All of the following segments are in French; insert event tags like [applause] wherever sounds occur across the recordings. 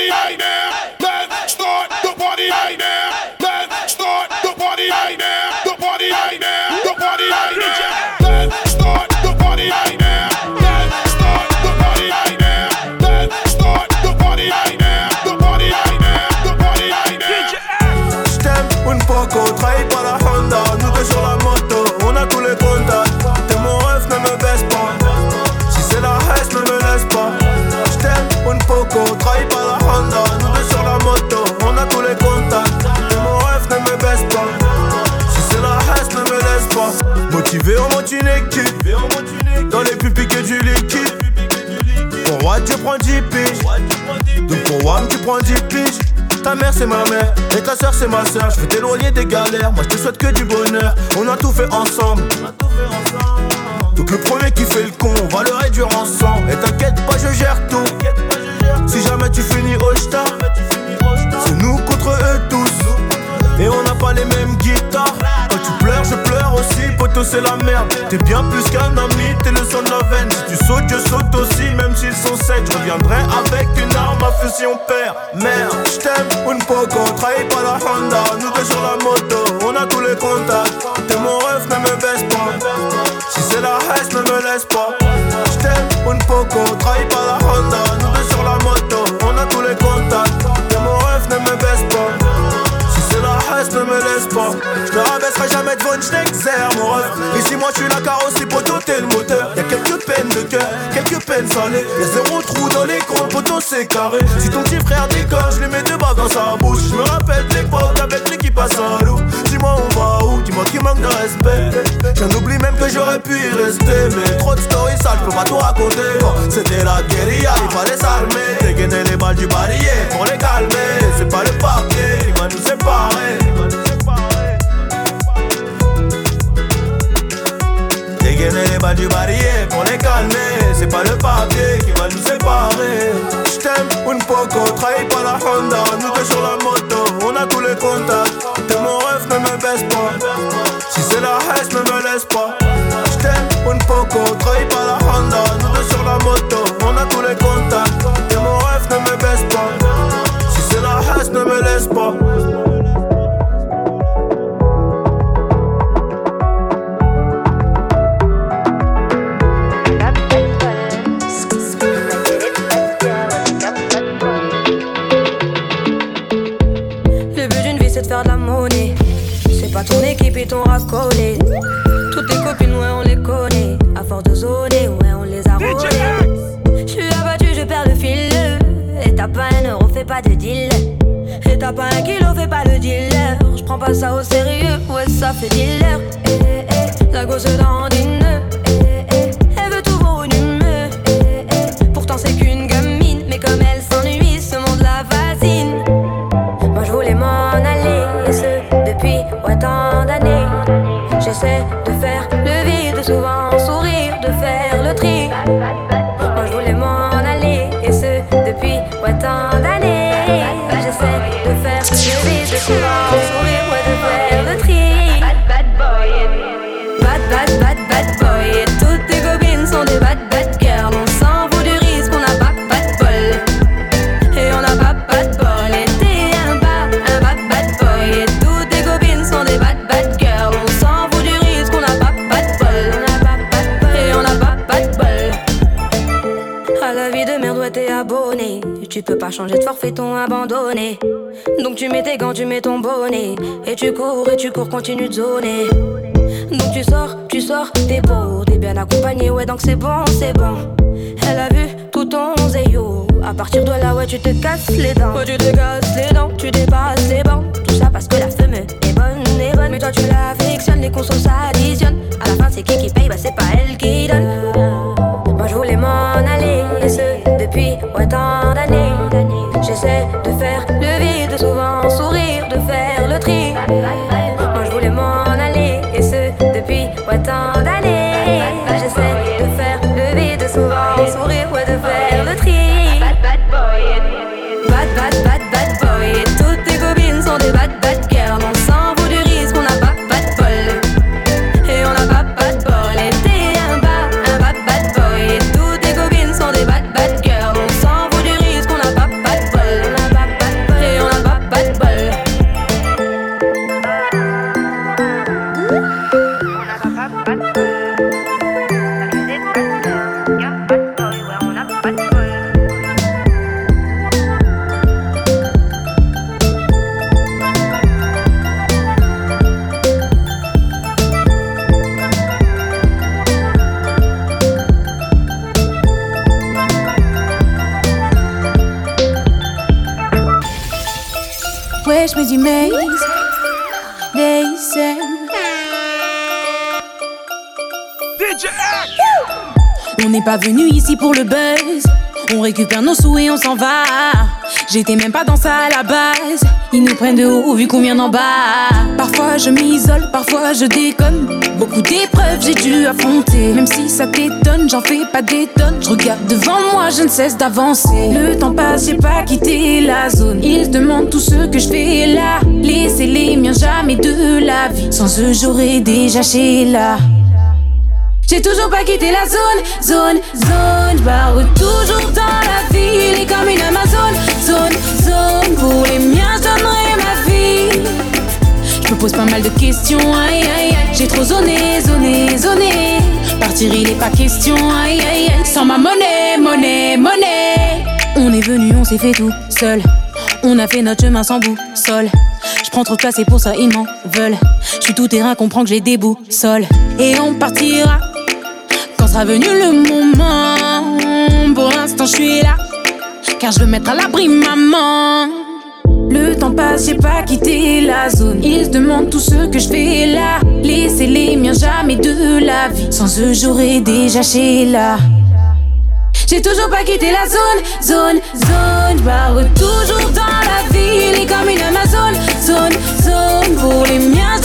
party right now. Let's start the party right now. Let's start the party right now. The party right now. The party right now. Let's start the party right now. Let's start the party right now. Let's start the party right now. The party right now. The party right now. Stem 3 Ta mère c'est ma mère et ta soeur c'est ma soeur. Je veux t'éloigner des galères, moi je te souhaite que du bonheur. On a tout fait ensemble. Donc le premier qui fait le con, on va le réduire ensemble. Et t'inquiète pas, je gère tout. Si jamais tu finis au star, c'est nous contre eux tous. Et on n'a pas les mêmes guitares. Quand tu pleures, je pleure aussi. Poto, c'est la merde. T'es bien plus qu'un ami, t'es le son de la veine. Si tu sautes, je saute aussi, même s'ils sont secs. Je reviendrai avec une arme à feu si on perd. Merde, j't'aime, une poco. Trahis pas la Honda, nous deux sur la moto. On a tous les contacts. T'es mon ref, ne me baisse pas. Si c'est la haine, ne me laisse pas. J't'aime, une poco. Trahis pas la Honda, nous deux sur la moto. On a tous les contacts. Ne me laisse pas. Je me rabaisserai jamais devant une schneck, mon ref. Ici, moi, je suis la carrosserie, poteau, t'es le moteur. Y'a quelques peines de cœur, quelques peines salées. Y'a zéro trou dans l'écran, poteau, c'est carré. Si ton petit frère déconne, je lui mets deux balles dans sa bouche. Je me rappelle l'époque avec l'équipe à Saint-Loup. Dis-moi, on va où? Dis-moi qui manque de respect. J'en oublie même que j'aurais pu y rester. Mais trop de stories sales, je peux pas tout raconter. C'était la guérilla, il fallait s'armer. Dégainer les balles du barillet pour les calmer. C'est pas le papier qui va nous séparer. Les balles du pour les calmer. C'est pas le papier qui va nous séparer. J't'aime une poco, trahis pas la Honda. Nous deux sur la moto, on a tous les contacts. T'es mon rêve, ne me baisse pas. Si c'est la haine, ne me laisse pas. J't'aime une poco, trahis pas la Honda. Nous deux sur la moto, on a tous les contacts. T'es mon rêve, ne me baisse pas. Si c'est la haine, ne me laisse pas ton. Toutes tes copines, ouais, on les connaît. À force de zoner, ouais, on les a Je suis abattu, je perds le fil. Et t'as pas un euro, fais pas de deal. Et t'as pas un kilo, fais pas le dealer. J'prends pas ça au sérieux, ouais, ça fait dealer. Eh, eh, eh. la gosse dans une. Changer de forfait, ton abandonné. Donc tu mets tes gants, tu mets ton bonnet. Et tu cours, et tu cours, continue de zoner. Donc tu sors, tu sors, t'es beau, t'es bien accompagné, ouais, donc c'est bon, c'est bon. Elle a vu tout ton zéyo. À partir de là, ouais, tu te casses les dents. Ouais, tu te casses les dents, tu dépasses les bancs. Tout ça parce que la femme est bonne, est bonne. Mais toi, tu l'affectionnes, les consos s'additionnent. J'étais même pas dans ça à la base. Ils nous prennent de haut vu qu'on vient d'en bas. Parfois je m'isole, parfois je déconne. Beaucoup d'épreuves j'ai dû affronter. Même si ça t'étonne, j'en fais pas des tonnes. Je regarde devant moi, je ne cesse d'avancer. Le temps passe, j'ai pas quitté la zone. Ils demandent tout ce que je fais là. Laissez les miens jamais de la vie. Sans eux, j'aurais déjà chez là. J'ai toujours pas quitté la zone, zone, zone. J'barre toujours dans la ville et comme une Amazon. Zone, zone. Pour les miens, je donnerai ma vie. Je me pose pas mal de questions, aïe aïe aïe. J'ai trop zoné, zoné, zoné. Partir, il est pas question, aïe aïe aïe. Sans ma monnaie, monnaie, monnaie. On est venu, on s'est fait tout seul. On a fait notre chemin sans boussole. Je prends trop de place et pour ça ils m'en veulent. Je suis tout terrain, comprends que j'ai des boussoles. Et on partira sera venu le moment. Pour l'instant, je suis là, car je veux mettre à l'abri maman. Le temps passe, j'ai pas quitté la zone. Ils se demandent tout ce que je fais là. Laissez les miens jamais de la vie. Sans eux, j'aurais déjà chez là. J'ai toujours pas quitté la zone, zone, zone. J'barre toujours dans la ville et comme une Amazon. Zone, zone. Pour les miens,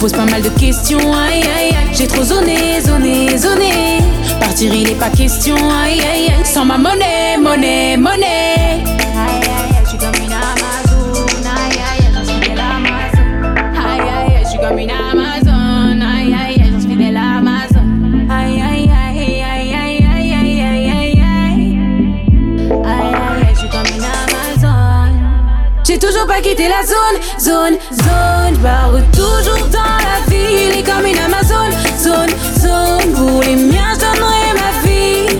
pose pas mal de questions, aïe aïe aïe. J'ai trop zoné, zoné, zoné. Partir, il est pas question, aïe aïe aïe. Sans ma monnaie, monnaie, monnaie. Toujours pas quitté la zone, zone, zone. J'barre toujours dans la ville et comme une Amazon. Zone, zone. Pour les miens, je donnerai ma vie.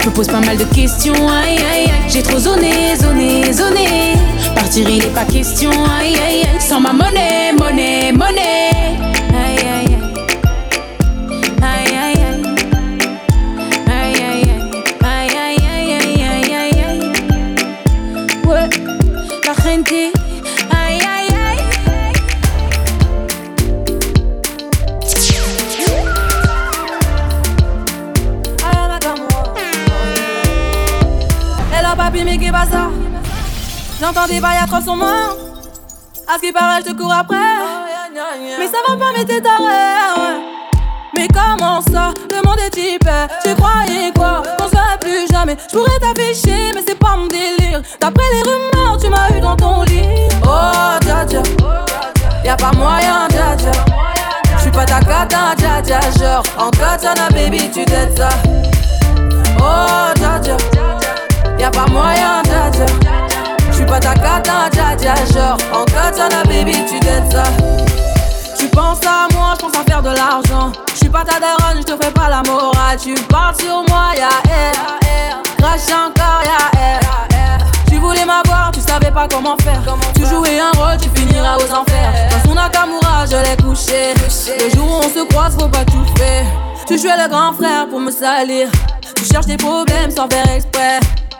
Je me pose pas mal de questions, aïe aïe aïe. J'ai trop zoné, zoné, zoné. Partir, il est pas question, aïe aïe aïe. Sans ma monnaie, monnaie, monnaie. J'entends des bails atroces sur moi. À ce qui paraît, je te cours après. Mais ça va pas, mais t'es taré. Mais comment ça Le monde est hyper. Tu croyais quoi? On serait plus jamais. Je pourrais t'afficher, mais c'est pas mon délire. D'après les rumeurs, tu m'as eu dans ton lit. Oh, dja dja. Y'a pas moyen, dja dja. J'suis pas ta cata, dja dja. Genre, en katana, baby, tu t'aides ça. Oh, dja dja. Y'a pas moyen, dja dja. J'suis pas ta cata, dja dja. Genre, en katana, baby, tu t'aides ça. Tu penses à moi, je pense à faire de l'argent. Je suis pas ta daronne, je te fais pas la morale. Tu parles sur moi, y'a air. Crash encore, y'a air. Tu voulais m'avoir, tu savais pas comment faire. Tu jouais un rôle, tu finiras aux enfers. Dans son Nakamura, je l'ai couché. Le jour où on se croise, faut pas tout faire. Tu jouais le grand frère pour me salir. Tu cherches des problèmes sans faire exprès.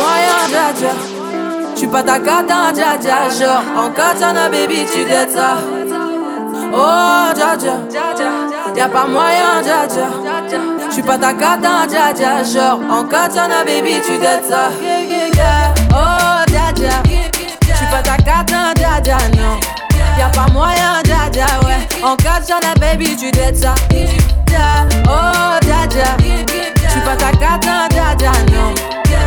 Moyen, dja. J'suis pas ta cata, dja dja. Genre, en katana, baby, tu t'aides ça. Oh, dja dja. Y'a pas moyen, dja dja. J'suis pas ta cata, dja dja. Genre, en katana, baby, tu t'aides ça. Oh, dja dja. J'suis pas ta cata, dja dja, non. Y'a pas moyen, dja dja, ouais. En katana, baby, tu t'aides ça. Oh, dja dja. J'suis pas ta cata, dja dja, non.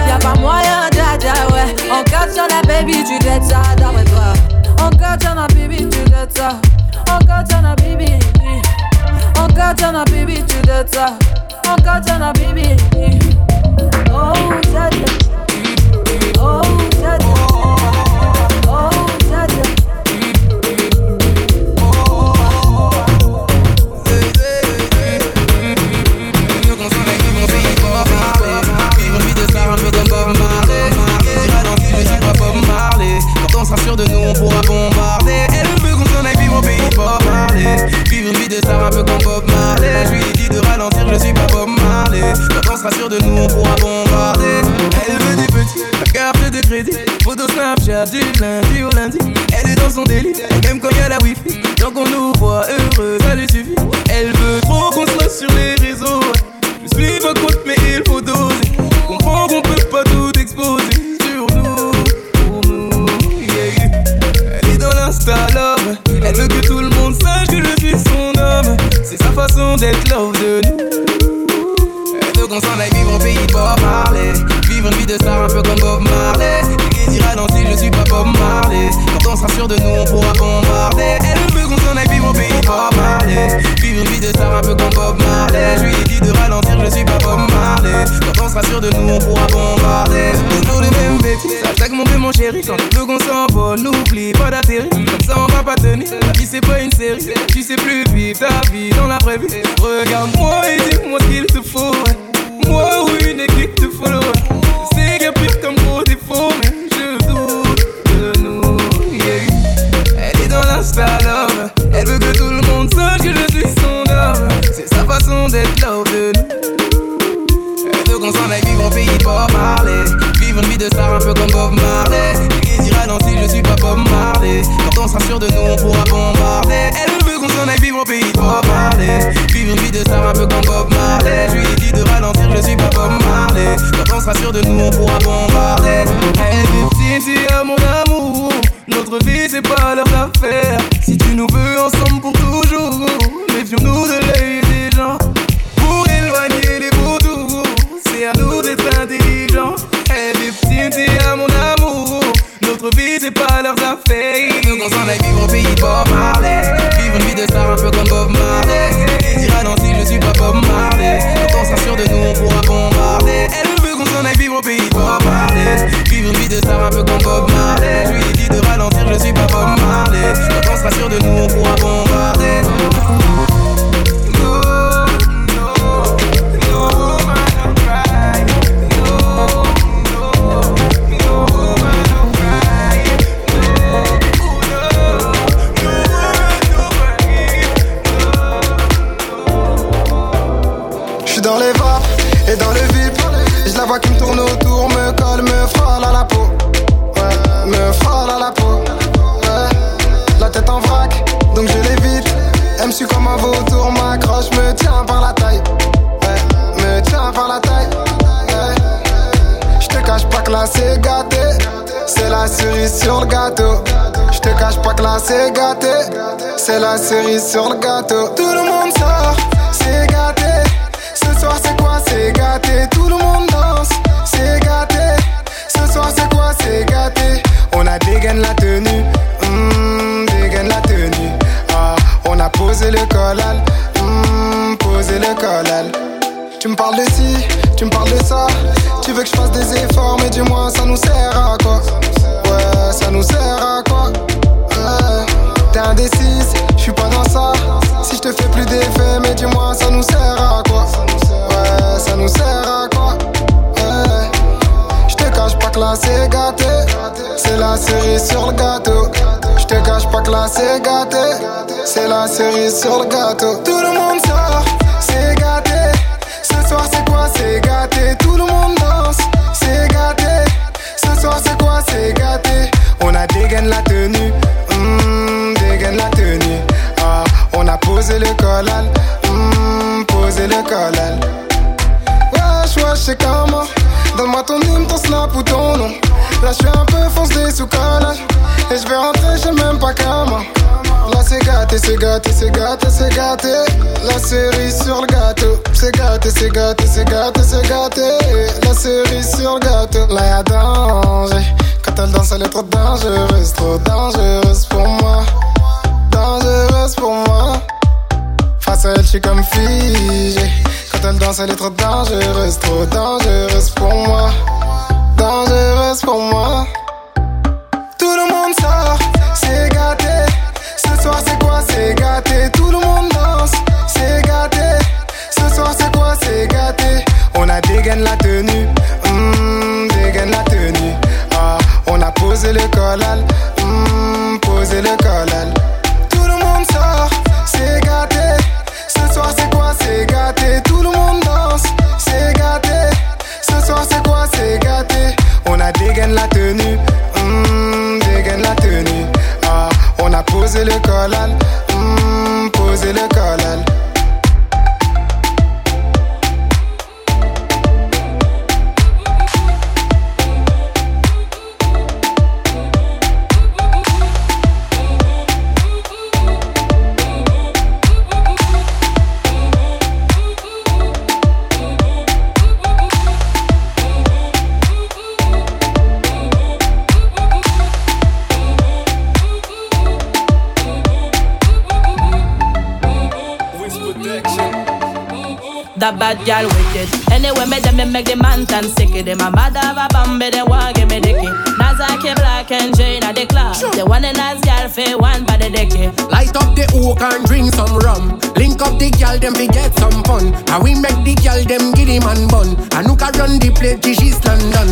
Y'a pas moyen d'adja, ah ouais. Encore t'en as, baby, tu dettes ça. D'après toi. Encore t'en as, baby, tu dettes ça. Encore t'en as, baby. Encore t'en as, baby, tu dettes ça. Encore t'en as, baby. Oh, t'as Oh, t'as de nous, on pourra bombarder. Elle veut qu'on s'en aille vivre au pays pour parler. Vivre une vie de Sarah, un peu comme Bob Marley. Je lui ai dit de ralentir, je suis pas Bob Marley. Quand on sera sûr de nous, on pourra bombarder. Elle veut des petits, la carte de crédit. Photo Snapchat du lundi au lundi. Elle est dans son délire, même quand y a la wifi. Tant qu'on nous voit heureux, ça lui suffit. Elle veut trop qu'on soit sur les réseaux. Je suis pas contre, mais il faut doser. Comprends qu'on peut pas tout exposer. Elle veut que tout le monde sache que je suis son homme. C'est sa façon d'être love de nous. Elle veut qu'on s'en aille vivre en pays Bob Marley. Vivre une vie de star un peu comme Bob Marley. Et qui dira non si je suis pas Bob Marley? Quand on sera sûr de nous, on pourra bombarder. Elle veut qu'on s'en aille vivre en pays Bob Marley. Vivre une vie de star un peu comme Bob Marley. Je lui ai dit de ralentir, je suis pas Bob Marley. Quand on sera sûr de nous, on pourra bombarder. Toujours les mêmes bêtises. Attaque mon bébé, mon chéri. Quand le second s'envole, n'oublie pas d'atterrir. Comme ça, on va pas tenir. La vie, c'est pas une série? Tu sais plus vivre ta vie dans la vraie vie. Regarde-moi et dis-moi ce qu'il te faut. Moi ou une équipe de follow. C'est que pire comme gros défaut, mais je doute de nous. Yeah. Elle est dans l'insta hein. love. Elle veut que tout le monde sache que je sa façon d'être love de nous. Elle veut qu'on s'en aille vivre en pays de Bob Marley. Vivre une vie de star un peu comme Bob Marley. Elle dira non si je suis pas Bob Marley? Quand on sera sûr de nous, on pourra bombarder. Elle veut qu'on s'en aille vivre au pays de Bob Marley. Vivre une vie de star un peu comme Bob Marley. Je lui ai dit de ralentir, je suis pas Bob Marley. Quand on sera sûr de nous, on pourra bombarder. Elle est petite, mon amour. Notre vie c'est pas leur affaire Si tu nous veux ensemble pour toujours Méfions-nous de l'œil c'est à nous d'être intelligents. Eh, Elle est petite et à mon amour. Notre vie, c'est pas leurs affaires. Nous qu'on s'en aille vivre au pays Bob Marley. Vivre une vie de star un peu comme Bob Marley. Et dire à Nancy, je suis pas Bob Marley. Quand on s'assure de nous, on pourra bombarder. Eh, Elle veut qu'on s'en aille vivre au pays Bob Marley. Vivre une vie de star un peu comme Bob Marley. Je lui ai dit de ralentir, je suis pas Bob Marley. Quand on s'assure de nous, on pourra bombarder. la cerise sur le gâteau. Tout le monde elle est trop dangereuse, trop dangereuse posez le collant, mmh, posez le collant. That bad gal wicked. Anyway, me them me make the man tan sick. Them a mad have a bambi, they want give me dicky. Nazaki black and Jane at the club. They want a nice gal for one by the dicky. Light up the oak and drink some rum. Link up the gal, them we get some fun. And we make the gal, them giddy man bun. And who can run the play till she's London.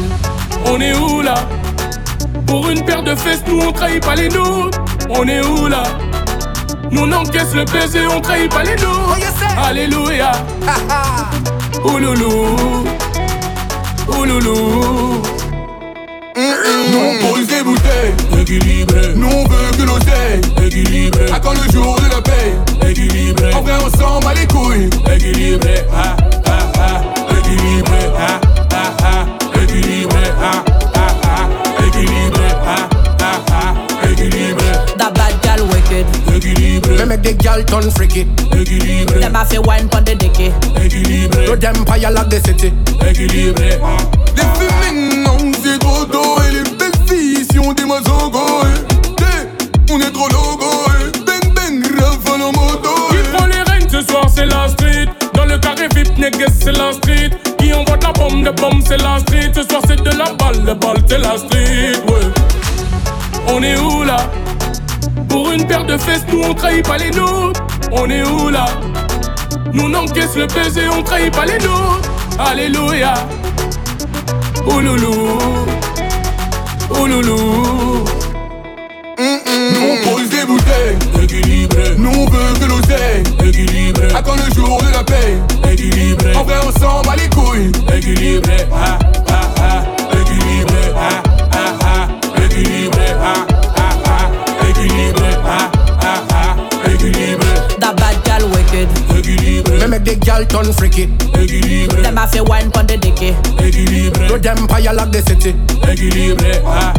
On est où là Pour une paire de fesses, nous on trahit pas les nôtres. On est où là Nous encaisse le baiser, on trahit pas les nôtres. Alléluia. Ouloulou. Ouloulou. Nous on pose des bouteilles, équilibré. Nous on veut que l'oseille, équilibré. À quand le jour de la paix, équilibré. En vrai, on s'en bat les couilles, équilibré. Ah, ah, ah, équilibré. Ah, ah, ah, équilibré. Ah, Équilibré. Me make the gal turn freaky. Équilibré. Them a fi wine pon the dicky. Équilibré. To them fire like the city. Équilibré. Les féminines, non, c'est trop tôt. Et les belles filles, si on dit moi zogo. On est trop logo. Bang bang, rafale en moto. Qui prend les règnes ce soir, c'est la street. Dans le carré VIP, négues, c'est la street. Qui envoie de la bombe, de bombe, c'est la street. Ce soir, c'est de la balle, de balle, c'est la street. Ouais. On est où là? Pour une paire de fesses, nous on trahit pas les nôtres. On est où là? Nous on encaisse le baiser, on trahit pas les nôtres. Alléluia. Ouloulou. Ouloulou. Nous on pose des bouteilles, équilibré. Nous on veut que l'oseille, équilibré. À quand le jour de la paix, équilibré. En vrai, on s'en bat les couilles, équilibré. Ah, bad gal wicked. Me make the gal turn freaky. équilibré, Them a fi wine pon the dicky. équilibré, To them fire like the city. équilibré. Ah,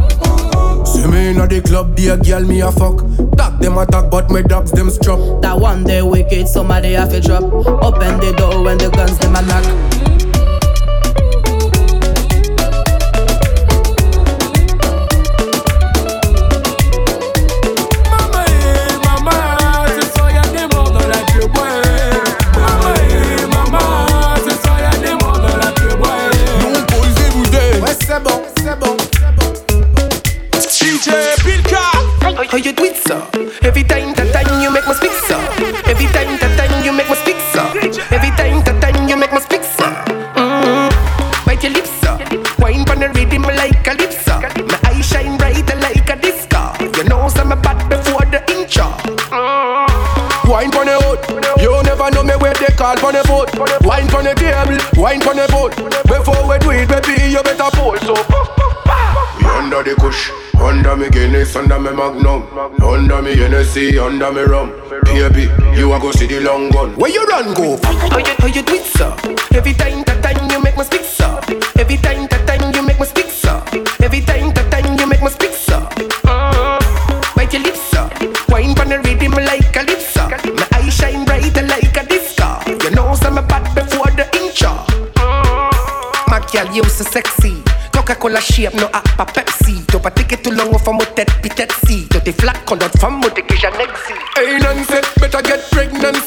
See me inna the club, be a girl me a fuck. Talk them a talk, but my dogs them struck. That one day wicked, somebody have to drop. Open the door when the guns them a knock. DJ Pilka. How you do it, sir? Every time, that time you make me speak, sir. Every time, that time you make me speak, sir. Every time, that time you make me speak, sir. Mm-hmm. Bite your lips, sir. Wine pon the rhythm like a lip, sir. My eyes shine brighter like a disco. Your You know some bad before the intro. Mm-hmm. Wine pon the hood. You never know me where they call pon the boat. Wine pon the table, wine pon the boat. Before we do it, baby, me Guinness, under me Magnum, under me Hennessy, under me rum. Baby, you a go see the long gun. Where you run go? How you, how you do it, sir? Every time, that time you make me speak, sir. Every time, that time you make me speak, sir. Every time, that time you make me speak, sir. Mm-hmm. Bite your lips, sir. Wine pon the rhythm like a lip, sir. My eyes shine brighter like a disco. You know some bad before the intro. My girl, you so sexy. Coca-Cola shape, no app à Pepsi. T'as pas ticket tout long, faut jet see. Dirty flat colored from next see. Hey, nonsense, better get pregnant.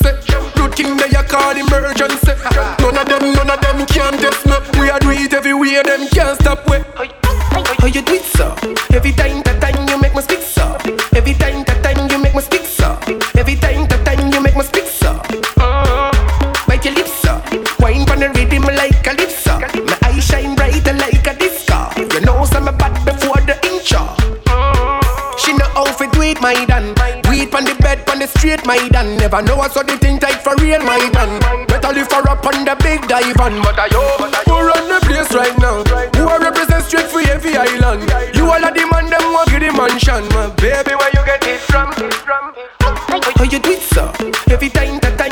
I know I saw the thing tight for real, my man. Better lift her up on the big dive on. But I yo, who run the place right now? Who I represent straight for every island? You all are the man, them walk in the mansion, my Baby, where you get it from? How you do it, sir? Every time that I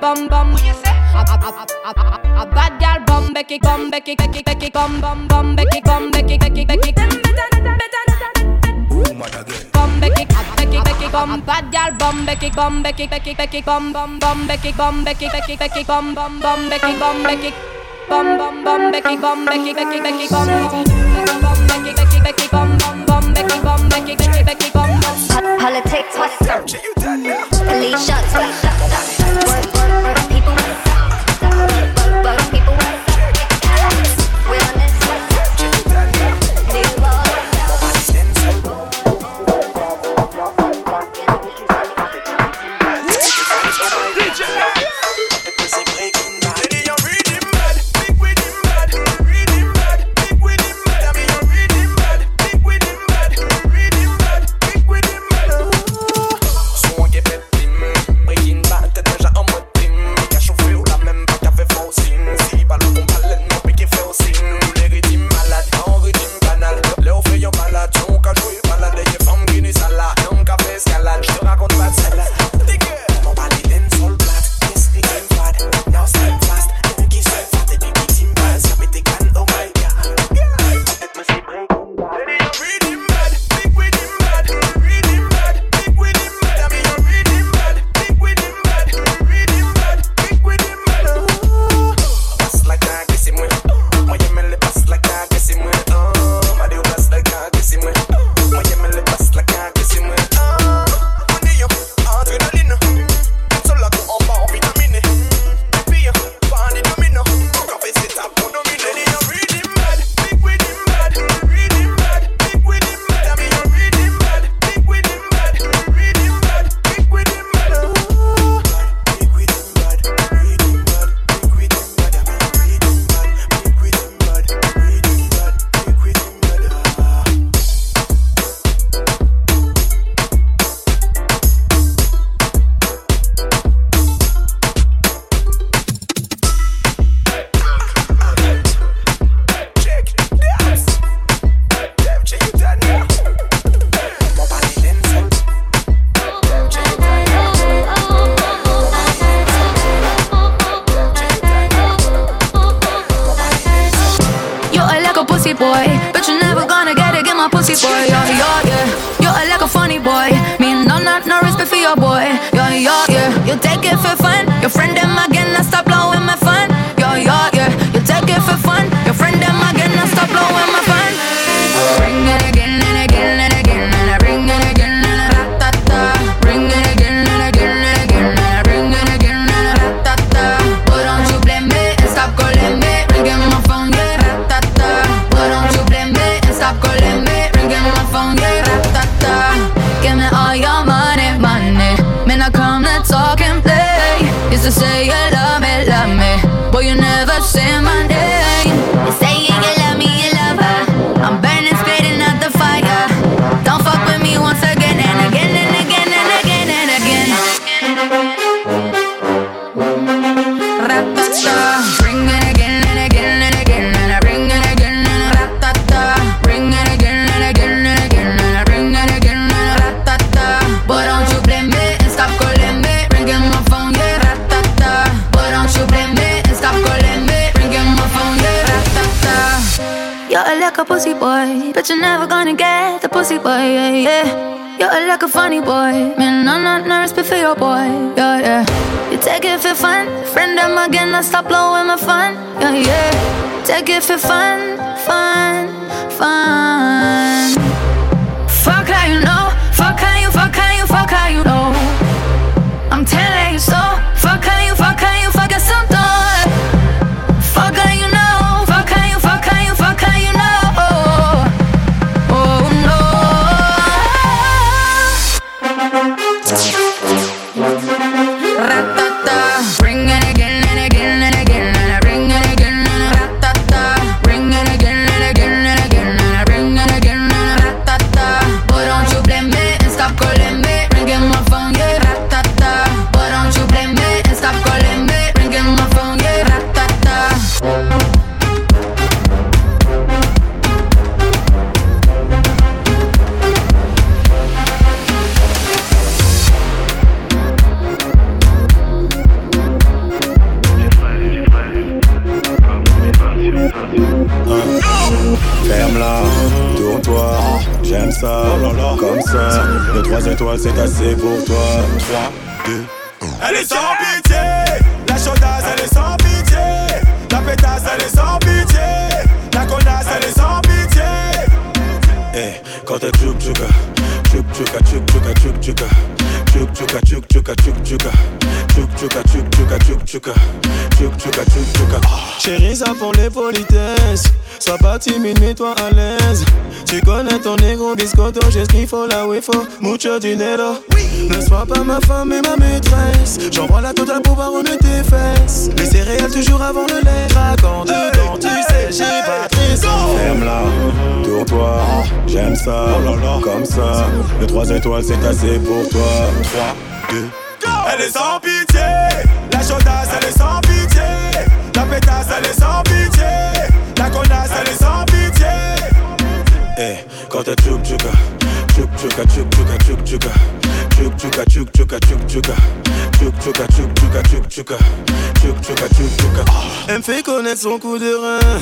bum bum. What you say? A, a, a, a, a bad gal bum becky bum becky becky becky bum bum bum becky bum becky becky becky. Them better better. Boom again. Bum becky becky becky bum bad gal bum becky bum becky becky becky bum bum bum becky bum becky becky becky bum bum bum becky bum becky bum bum bum becky bum becky becky becky bum bum becky becky becky bum bum bum becky bum becky becky becky bum. Politics, what's up? Police shots, police shots. Faut là où il faut. Mucho dinero. Ne sois pas ma femme mais ma maîtresse. J'envoie la totale pour remuer tes fesses. Les céréales toujours avant le lait. Raconte dedans, tu sais, j'ai pas triste. Ferme-la, tourne-toi, j'aime ça, comme ça. Le 3 étoiles c'est assez pour toi. 3, 2, Elle est sans tchouka, tchouk tchouka, tchouk tchouka, tchouk tchouka, tchouk tchouka, tchouk tchouka, tchouk tchouka. Elle me fait connaître son coup de rein.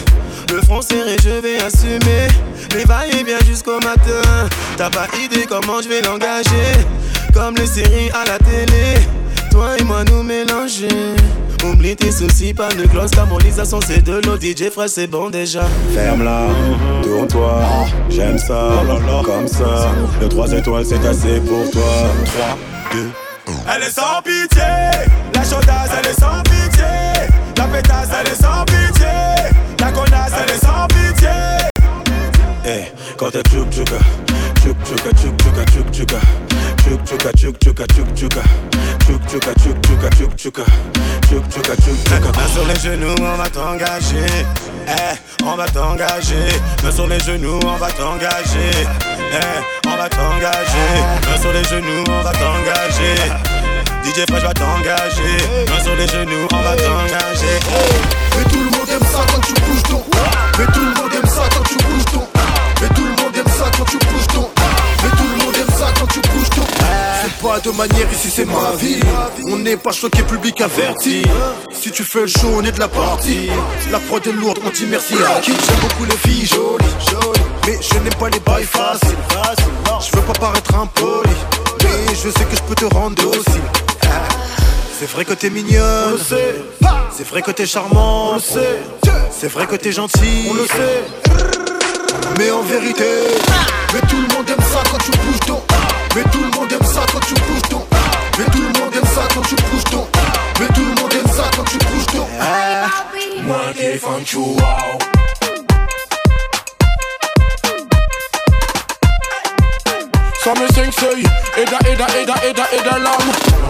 Le front serré, je vais assumer. Les va-et bien jusqu'au matin. T'as pas idée comment je vais l'engager. Comme les séries à la télé. Toi et moi nous mélanger. Oublie tes soucis, pas de gloss. L'harmonisation c'est de l'eau. DJ frère, c'est bon déjà. Ferme-la, tourne-toi, j'aime ça, comme ça. Le 3 étoiles c'est assez pour toi. 3, 2, elle est sans pitié. La chaudasse, elle est sans pitié. La pétasse, elle est sans pitié. La connasse, elle est sans pitié. Hey, quand t'es tchouk tchouka, tchouk tchouka, tchouk tchouka, tchouk tchouka. Tchouk tchouka, tchouk tchouka, tchouk tchouka. Tchouk tchouka, tchouk tchouka, tchouk tchouka. Tchouk tchouka, tchouk tchouka. Main sur les genoux, on va t'engager. Eh, on va t'engager. Main sur les genoux, on va t'engager. Eh, on va t'engager. Sur les genoux, on va t'engager. DJ Fresh va t'engager. Main sur les genoux, on va t'engager. Mais tout le monde aime ça quand tu bouges ton Mais tout le monde aime ça quand tu bouges ton Mais tout le monde aime ça quand tu bouges ton Mais tout le monde aime ça quand tu bouges ton C'est pas de manière ici c'est ma vie. On n'est pas choqué public averti. Si tu fais le show on est de la partie. La prod est lourde on dit merci à qui? J'aime beaucoup les filles jolies. Mais je n'aime pas les bails faciles. Je veux pas paraître impoli Mais je sais que je peux te rendre docile c'est vrai que t'es mignonne, on le sait. C'est vrai que t'es charmant, on le sait. C'est vrai que t'es gentil, on le sait. Mais en vérité, mais tout le monde aime ça quand tu bouges ton. Mais tout le monde aime ça quand tu bouges ton. Mais tout le monde aime ça quand tu bouges ton. Mais tout le monde aime ça quand tu bouges ton. Moi qui fan tu wow. L'âme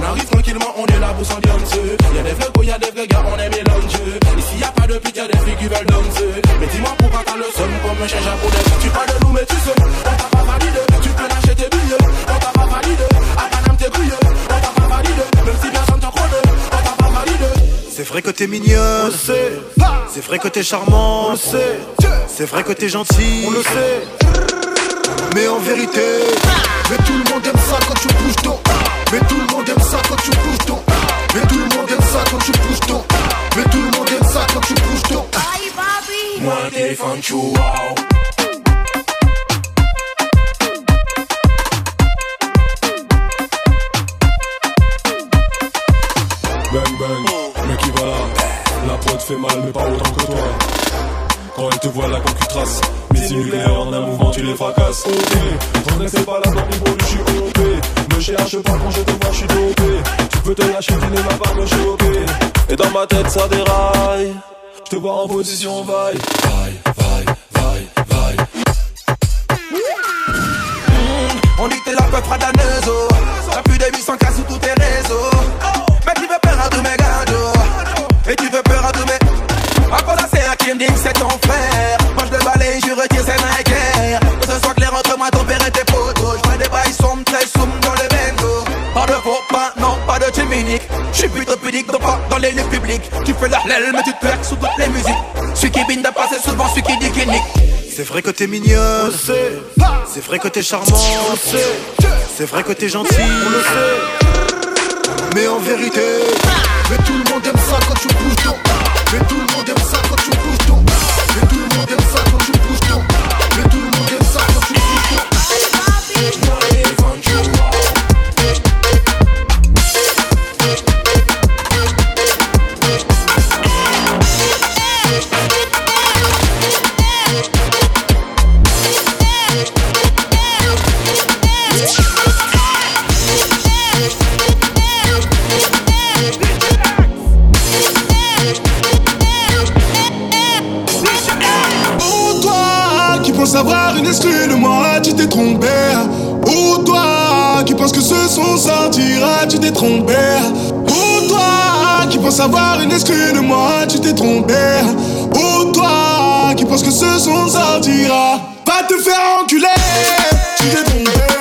On arrive tranquillement, on est là pour s'ambiancer Y'a des vrais y'a des vrais gars, on est mélangés Ici y'a pas de pute, y'a des filles qui veulent danser Mais dis-moi pourquoi t'as le seum comme un chien japonais. Tu parles de nous mais tu sais, on t'a pas validé. Tu peux lâcher tes billets, on t'a pas validé. À Paname t'es brillé, on t'a pas validé. Même si personne t'en connaît, on t'a pas validé. C'est vrai que t'es mignonne, on le sait. C'est vrai que t'es charmant, on le sait. C'est vrai que t'es gentil, on le sait. Mais en vérité, mais tout le monde aime ça quand tu bouges ton. Mais tout le monde aime ça quand tu bouges ton. Mais tout le monde aime ça quand tu bouges ton. Mais tout le monde aime ça quand tu bouges ton. Moi téléphone chou wow Bang bang, mec qui va là. La pote fait mal, mais pas autant que toi. Quand elle te là, quand tu traces. Missile en un mouvement, tu les fracasses. Ok, c'est pas dans niveau du je suis OP. Me cherche pas quand je te vois, je suis dopé. Tu peux te lâcher, tu ne vas pas me choquer. Et dans ma tête, ça déraille. Je te vois en position vaille. Vaille, vaille, vaille, vaille. On dit que t'es la peu fradaneuse oh. T'as plus de 800 cas sur tous tes réseaux Mais tu veux peur à tous mes gars Et tu veux peur à tous mes Encore là c'est un Kinding c'est ton frère. Moi je le balaye je retire ses Nike Que ce soit clair entre moi ton père et tes potos. Je des bails sombres très sombres dans le bendo. Pas de faux pas non pas de chiminique Je suis plutôt pudique donc pas dans les lieux publics. Tu fais la lèle mais tu te perds sous toutes les musiques. Celui qui binde pas c'est souvent celui qui dit qu'il nique. C'est vrai que t'es mignonne, c'est vrai que t'es charmante, c'est vrai que t'es gentille, on le sait. Mais en vérité, mais tout le monde aime ça quand tu bouges ton. Mais tout le monde aime ça quand tu penses avoir une exclue de moi, tu t'es trompé. Oh toi qui penses que ce son sortira, tu t'es trompé. Oh toi qui penses avoir une exclue de moi, tu t'es trompé. Oh toi qui penses que ce son sortira, va te faire enculer. Tu t'es trompé,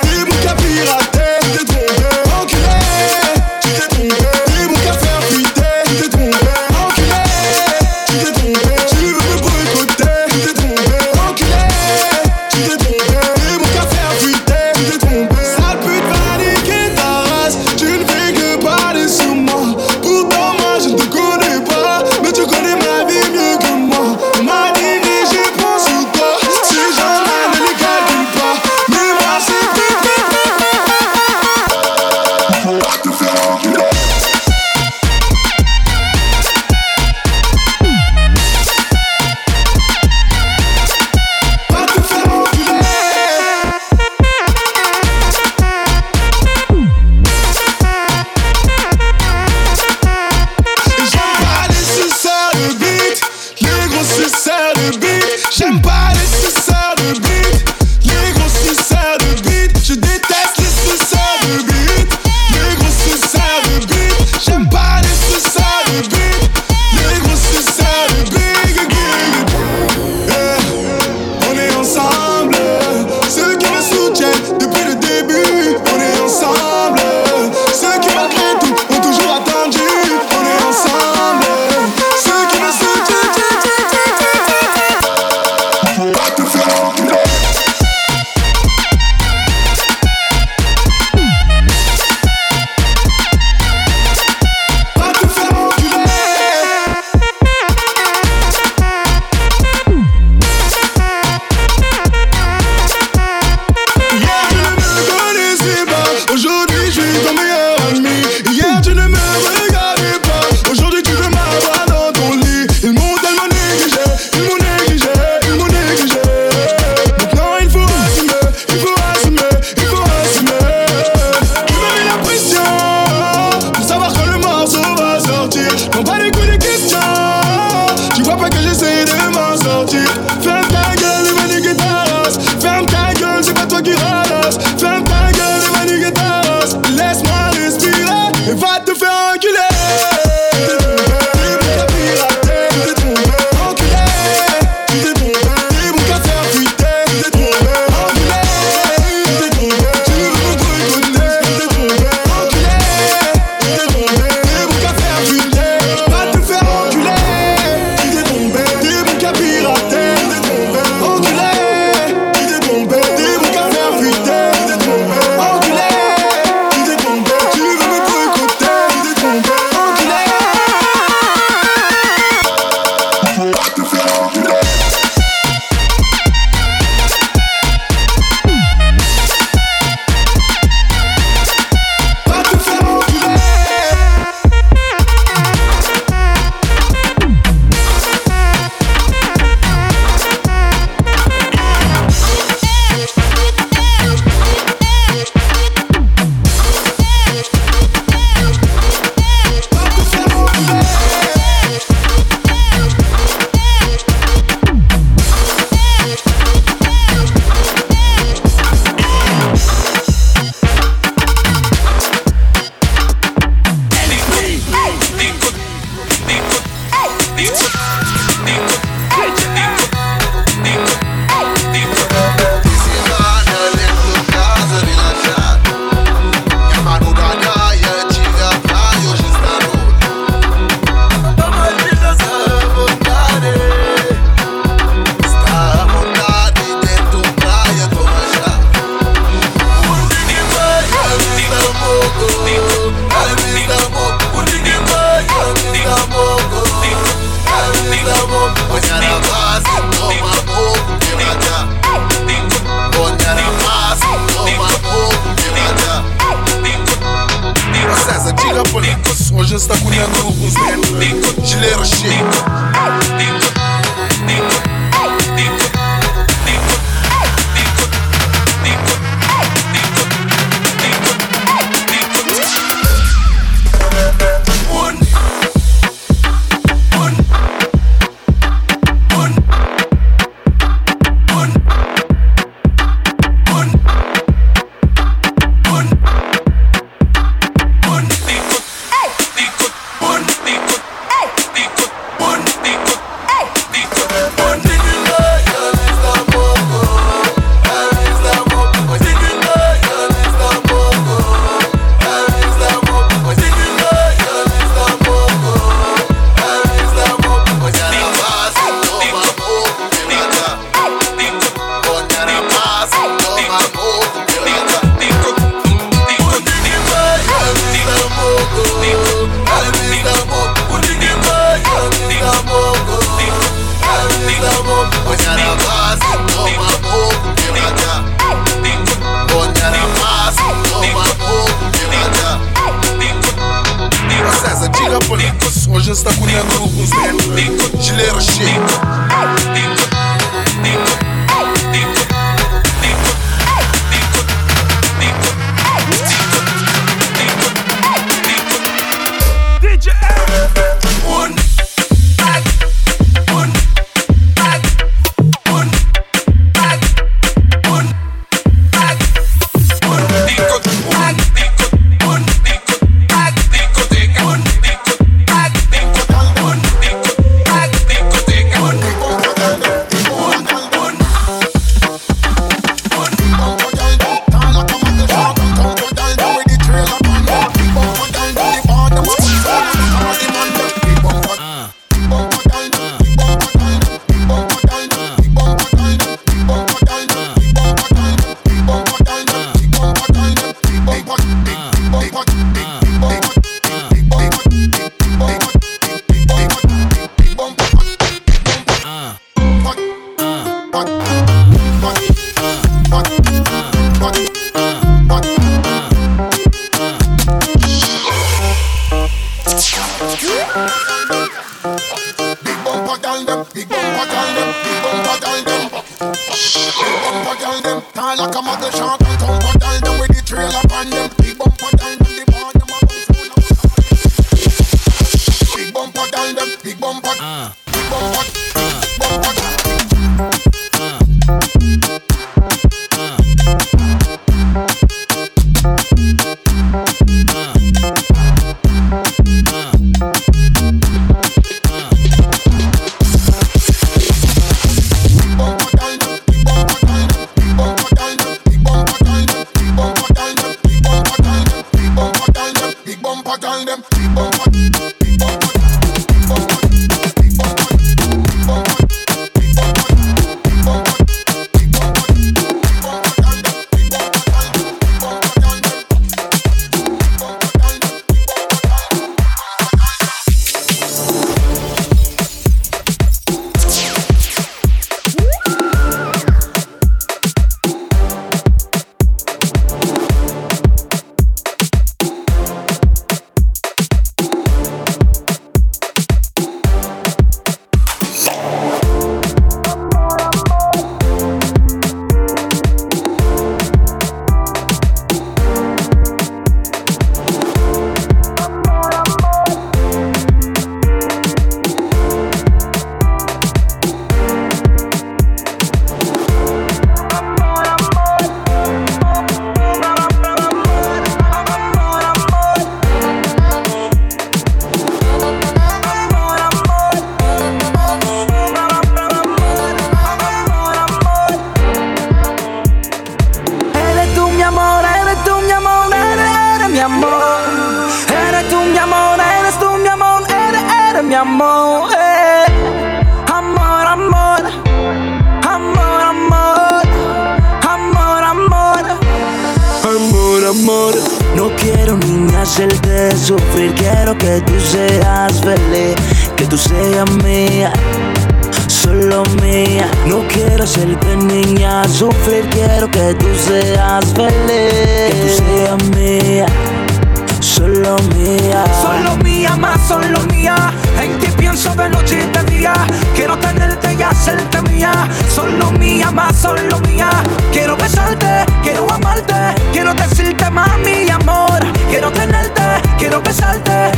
solo mía. Quiero besarte, quiero amarte, quiero decirte más mi amor. Quiero tenerte, quiero besarte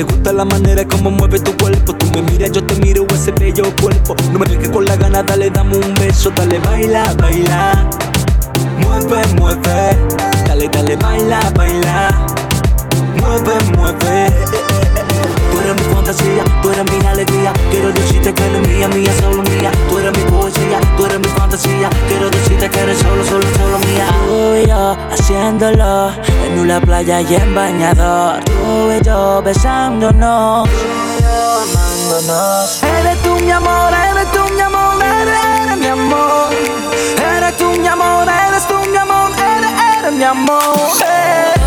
Me gusta la manera como mueve tu cuerpo. Tú me miras, yo te miro ese bello cuerpo. No me dejes con la gana, dale, dame un beso. Dale, baila, baila. Mueve, mueve. Dale, dale, baila, baila. Mueve, mueve. Tú eres mi fantasía, tú eres mi alegría. Quiero decirte que eres mía, mía, solo mía. Tú eres mi poesía, tú eres mi fantasía. Quiero decirte que eres solo, solo, solo mía. Tú y yo haciéndolo En una playa y en bañador Tú y yo besándonos. Tú y yo amándonos. Eres tú mi amor, eres tú mi amor Eres, eres mi amor. Eres tú mi amor, eres tú mi amor Eres, eres mi amor. eh.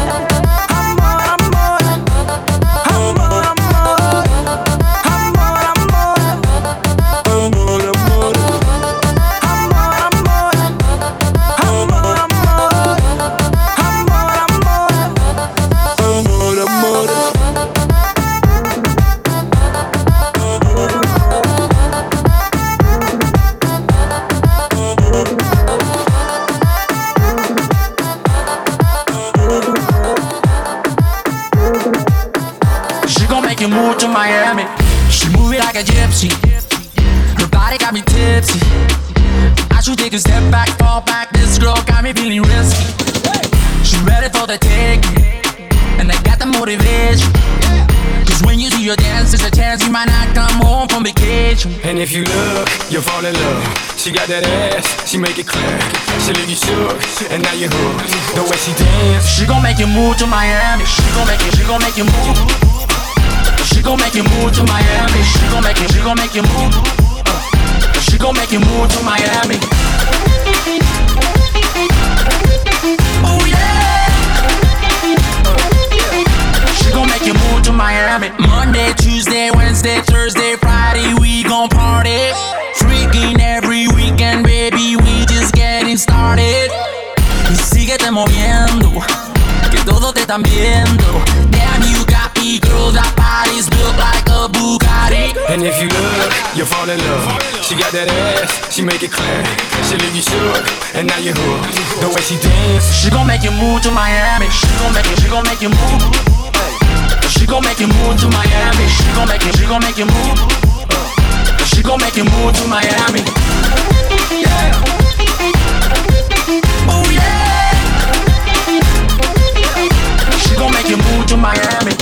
A gypsy. Her body got me tipsy. I should take a step back, fall back. This girl got me feeling risky. She ready for the taking, and I got the motivation. Cause when you do your dance, there's a chance you might not come home from vacation. And if you look, you'll fall in love. She got that ass, she make it clear. She leave you shook, and now you're hooked. The way she dance, She gon' make you move to Miami. She gon' make you, she gon' make you move. She gon' make you move to Miami. She gon' make you, she gon' make you move. Uh, She gon' make you move to Miami. Oh yeah. She gon' make you move to Miami. Monday, Tuesday, Wednesday, Thursday, Friday, we gon' party. Freaking every weekend, baby, we just getting started. Y síguete moviendo, que todos te están viendo. Damn, you me, girl, that body's built like a Bugatti. and if you look, you'll fall in love. She got that ass, she make it clear. She leave you shook, and now you hooked. The way she dance, She gon' make you move to Miami. She gon' make you, she gon' make you move. She gon' make you move to Miami. She gon' make you, she gon' make you move. She gon' make you move to Miami. Yeah. Oh yeah. She gon' make you move to Miami.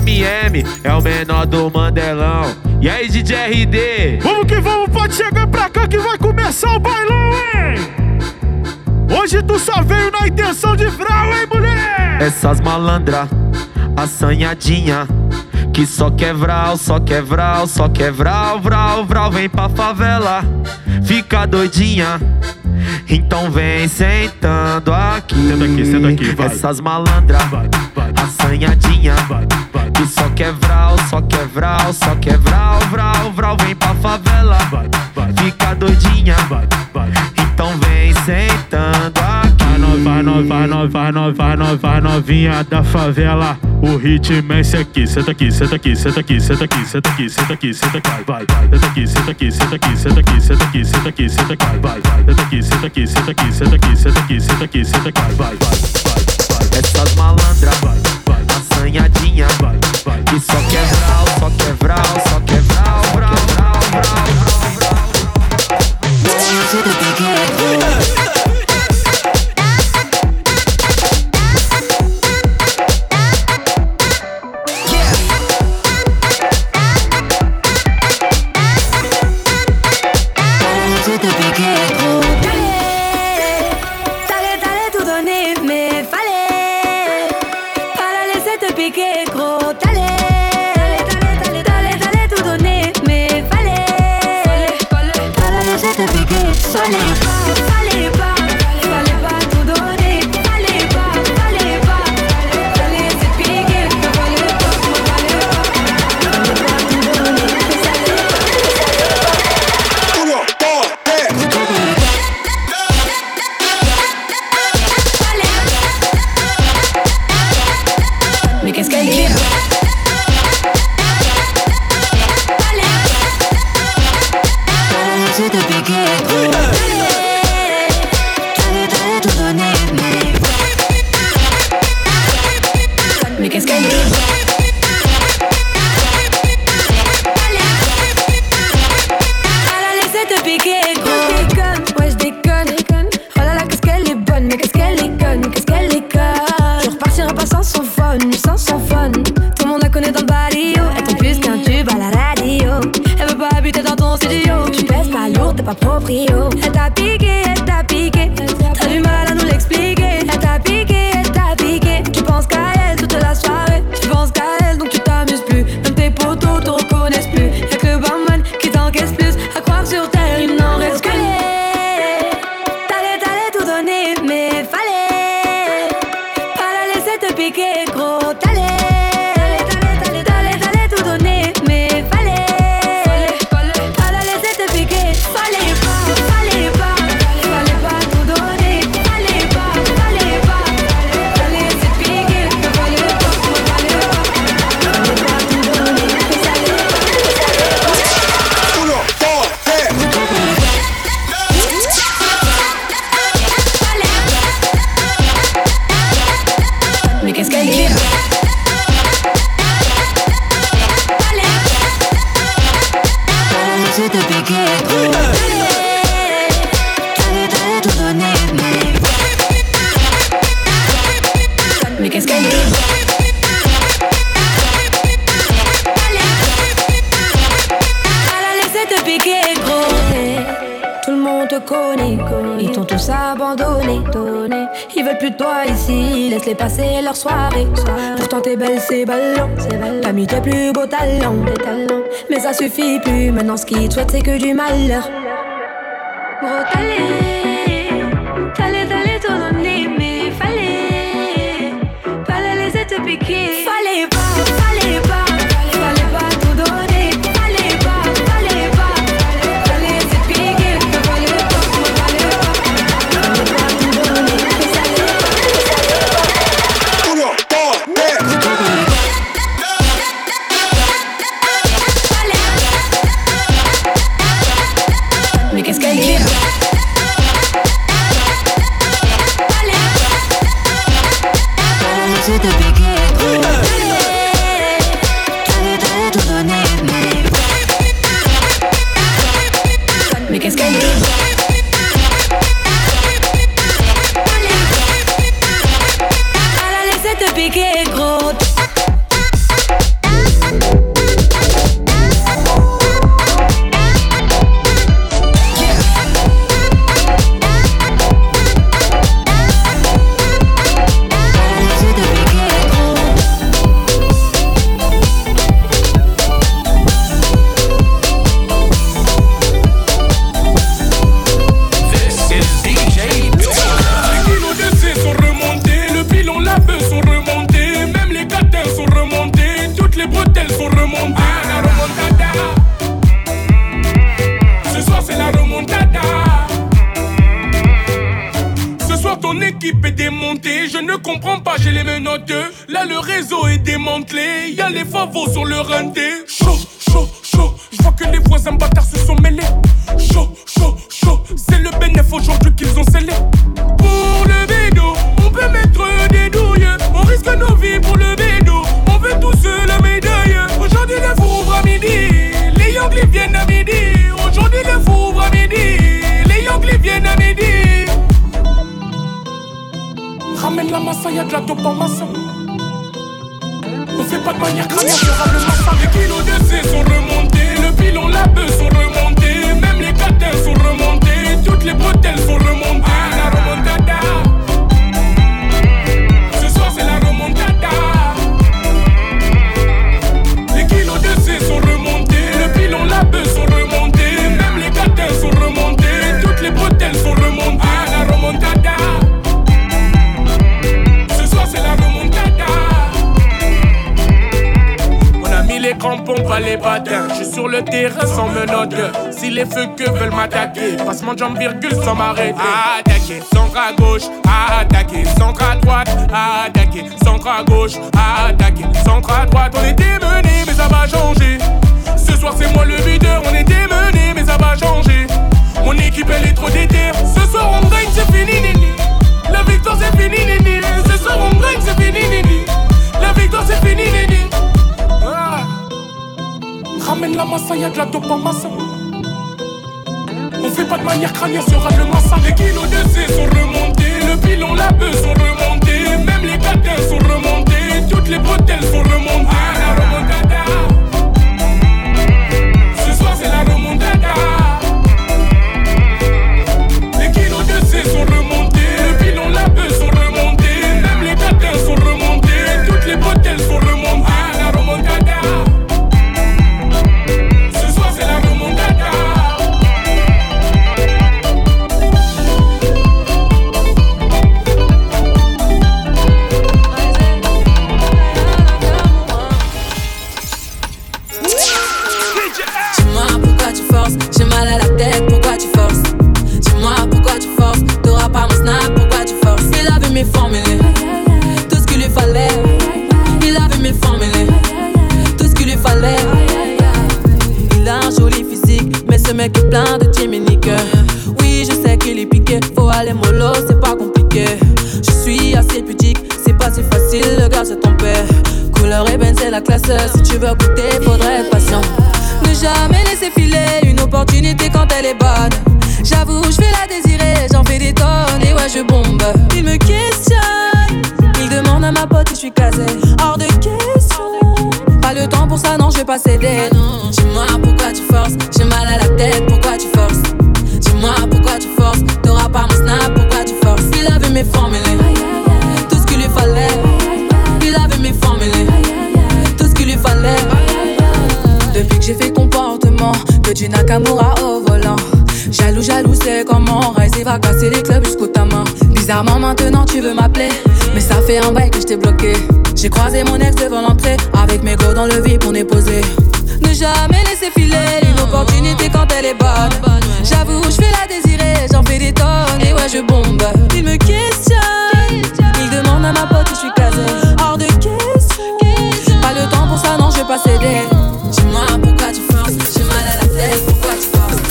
MM é o menor do Mandelão. E aí, DJ RD? Vamos que vamos, pode chegar pra cá que vai começar o bailão, hein? Hoje tu só veio na intenção de vral, hein, mulher? Essas malandra, assanhadinha. Que só quebral, só quebral, só quebral, vral, vral, vem pra favela, fica doidinha. Então vem sentando aqui. Senta aqui, senta aqui, vai. Essas malandras, assanhadinha. Vai, vai que só quebral, vral, só quebral, vral, só quebral, vral, vral, vral, vem pra favela, fica doidinha, então vem sentando aqui. Vai nova, nova, nova, nova, novinha da favela. O ritmo é esse aqui, senta aqui, senta aqui, senta aqui, senta aqui, senta aqui, senta aqui, senta aqui, vai, vai, senta aqui, senta aqui, senta aqui, senta aqui, senta aqui, senta aqui, senta aqui, vai, vai, senta aqui, senta aqui, senta aqui, senta aqui, senta aqui, senta aqui, senta aqui, vai, vai, vai, vai. Essas malandras, vai, vai, assanhadinha, vai. E só quebrar, só quebrar, só quebrar. summer. Maintenant, ce qu'ils souhaitent, c'est que du malheur. la dope maçon. On fait pas de manière crânienne, Je suis sur le terrain sans menottes. Si les feux que veulent m'attaquer, passe mon jambe virgule sans m'arrêter. Attaquer, centre à gauche, attaquer, centre à droite, attaquer, centre à gauche, attaquer, centre à droite. On était menés, mais ça va changer. Ce soir, c'est moi le leader. On était menés, mais ça va changer. Mon équipe, elle est trop déter. Ce soir, on gagne, c'est fini, nini. La victoire, c'est fini, nini. Ce soir, on gagne, c'est fini, nini. La victoire, c'est fini, nini. Ramène la massa, y'a de la dope en massa. On fait pas de manière crânienne, sera le massa. Les kilos de C sont remontés, le bilan, la bœuf sont remontés. Même les patins sont remontés, toutes les bretelles sont remontées. Ah, la remontada. Ce soir, c'est la remontada. Bizarrement maintenant tu veux m'appeler. Mais ça fait un bail que je t'ai bloqué. J'ai croisé mon ex devant l'entrée. Avec mes gros dans le vide on est posé. Ne jamais laisser filer une opportunité quand elle est bonne. J'avoue je vais la désirer J'en fais des tonnes. Et ouais je bombe. Il me questionne. Il demande à ma pote si je suis casé. Hors de question. Pas le temps pour ça non je vais pas céder. Dis-moi pourquoi tu forces? J'ai mal à la tête. Pourquoi tu forces?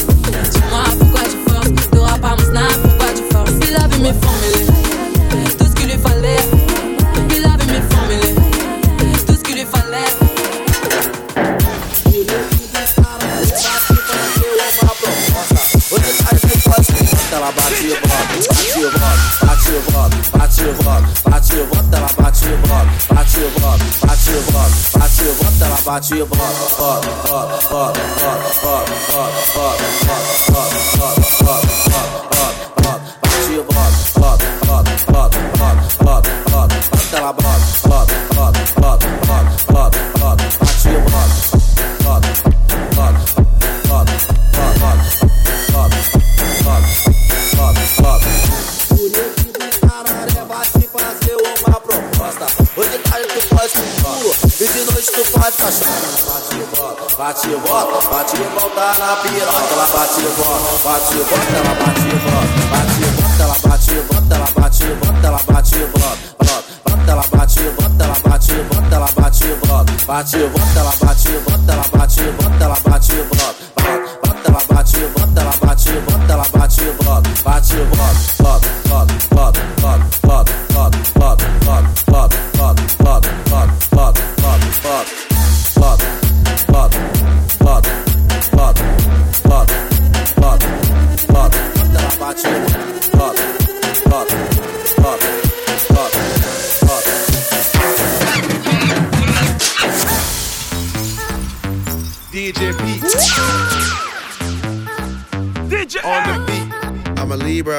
Mes formulés Tout ce qu'il lui fallait Il avait mes formulés Tout ce qu'il lui fallait. Bate que ela brota, brota, brota, brota, brota, brota, brota, bate o brota, brota, brota, brota, brota, brota, brota, brota, O nego do Cararé vai te fazer uma proposta. Hoje tarde tu faz com rua e de noite tu faz cachorro. Bate o brota, bate o brota, bate o brota na piroca. Ela bate o brota, bate o brota, ela bate o brota, bate o brota, ela bate o brota, ela bate o brota, ela bate o brota. ela bate, bota, ela bate, bota, ela bate, volta. Bate, volta, ela bate, bota, ela bate, bota, ela bate, volta. Bota, ela bate, bota, ela bate, bota, ela bate, volta. Bate, volta.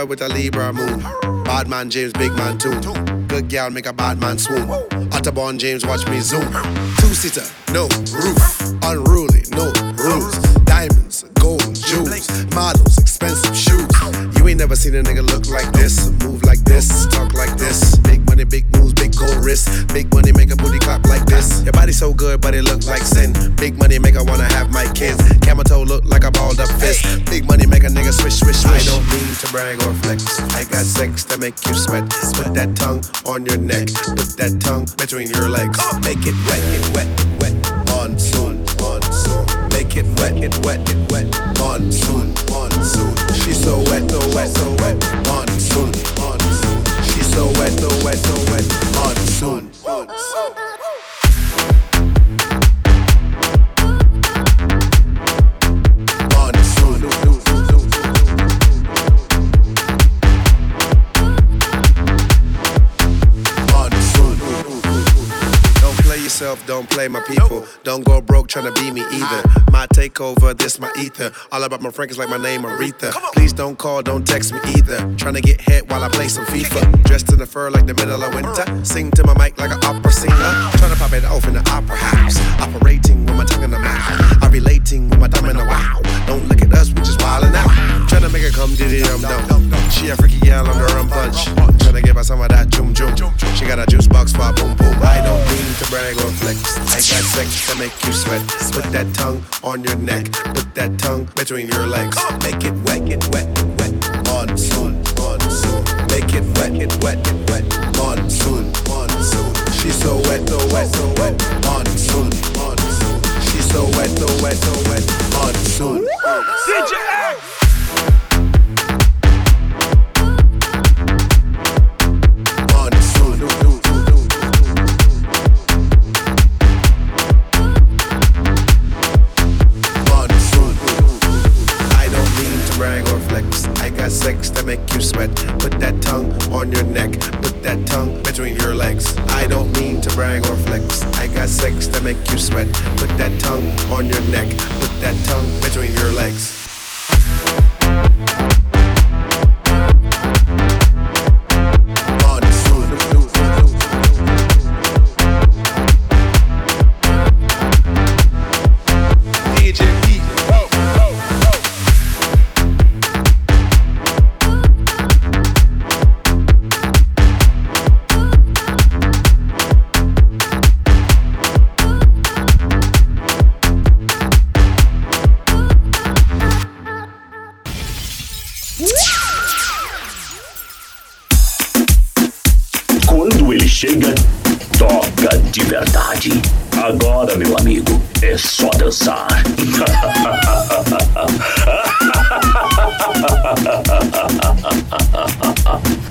Libra with a Libra moon. Bad man James, big man too. Good gal make a bad man swoon. Otterborn James, watch me zoom. Two seater, no roof. Unruly, no rules. Diamonds, gold, jewels, models, expensive shoes. You ain't never seen a nigga look like this, move like this, talk like this. Big money, big moves, big gold wrist. Big money make a booty clap like this. Your body so good, but it look like sin. Big money make I wanna have my kids. Camel toe look like a balled up fist. Big money make a nigga swish, swish, swish. I don't mean to brag or flex. I got sex to make you sweat. Put that tongue on your neck. Put that tongue between your legs. Oh. Make it wet, it wet, wet. Monsoon, monsoon. Make it wet, it wet, it wet. Monsoon, monsoon. She's so wet, so wet, so wet. Monsoon, monsoon. So wet, so wet, so wet. Monsoon, monsoon. Yourself, don't play my people. Don't go broke trying to be me either. My takeover, this my ether. All about my Frank is like my name Aretha. Please don't call, don't text me either. Trying to get hit while I play some FIFA. Dressed in the fur like the middle of winter. Sing to my mic like an opera singer. Trying to pop it off in the opera house. Operating with my tongue in the mouth. I'm relating with my thumb in the wow. Don't look at us, we just wildin' out. Trying to make her come diddy dum dum. She a freaky gal on her rum punch. Trying to give her some of that joom joom. She got a juice box for a boom boom. I don't mean to brag or flex. I got sex to make you sweat. Put that tongue on your neck. Put that tongue between your legs. Make it wet, it wet, wet. Monsoon, monsoon. Make it wet, it wet, it wet. Monsoon, monsoon. She's so wet, so wet, so wet. Monsoon, monsoon. She's so wet, so wet, so wet. Monsoon. DJ sex that make you sweat. Put that tongue on your neck, put that tongue between your legs. I don't mean to brag or flex. I got sex that make you sweat. Put that tongue on your neck, put that tongue between your legs. Verdade. Agora, meu amigo, é só dançar. [laughs]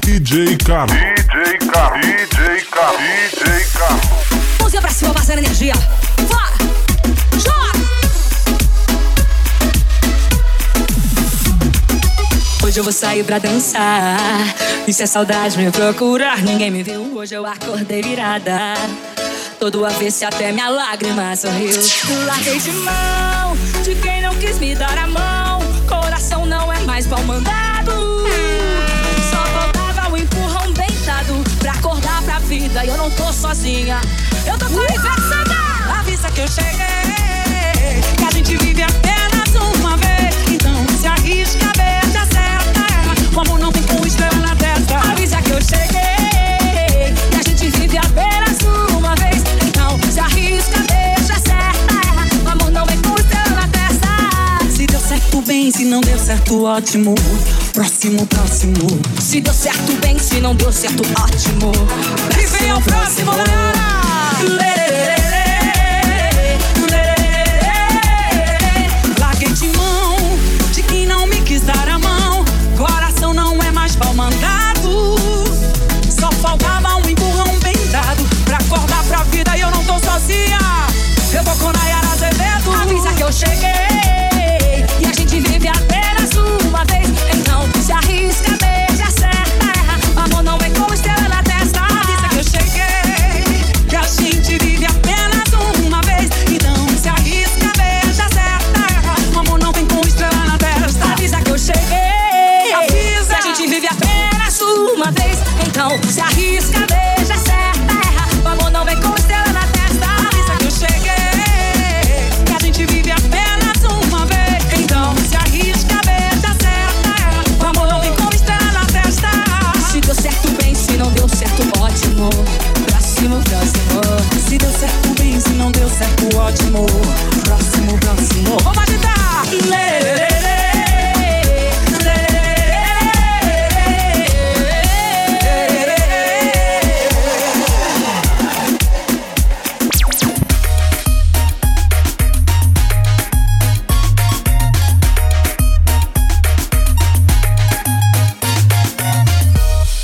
DJ Carlos. DJ Carlos. DJ Carlos. DJ Carlos. Mãozinha pra cima, passando energia. Vai! Joga! Hoje eu vou sair pra dançar. E se a saudade me procurar, ninguém me viu. Hoje eu acordei virada. Todo avesso até minha lágrima sorriu. Larguei de mão de quem não quis me dar a mão. Coração não é mais pau mandado. Só faltava um empurrão bem dado pra acordar pra vida. E eu não tô sozinha. Eu tô conversada. Avisa que eu cheguei. Que a gente vive apenas uma vez. Então se arrisca, beija, acerta, erra. O amor não bem, se não deu certo, ótimo. Próximo, próximo. Se deu certo, bem. Se não deu certo, ótimo. E vem ao próximo, Larguei de mão de quem não me quis dar a mão. Coração não é mais pau mandado. Só faltava um empurrão bem dado pra acordar pra vida e eu não tô sozinha. Eu vou com Nayara Azevedo. Avisa que eu cheguei. Certo, ótimo. Próximo, próximo. Vamos agitar! Lê, lê, lê, lê.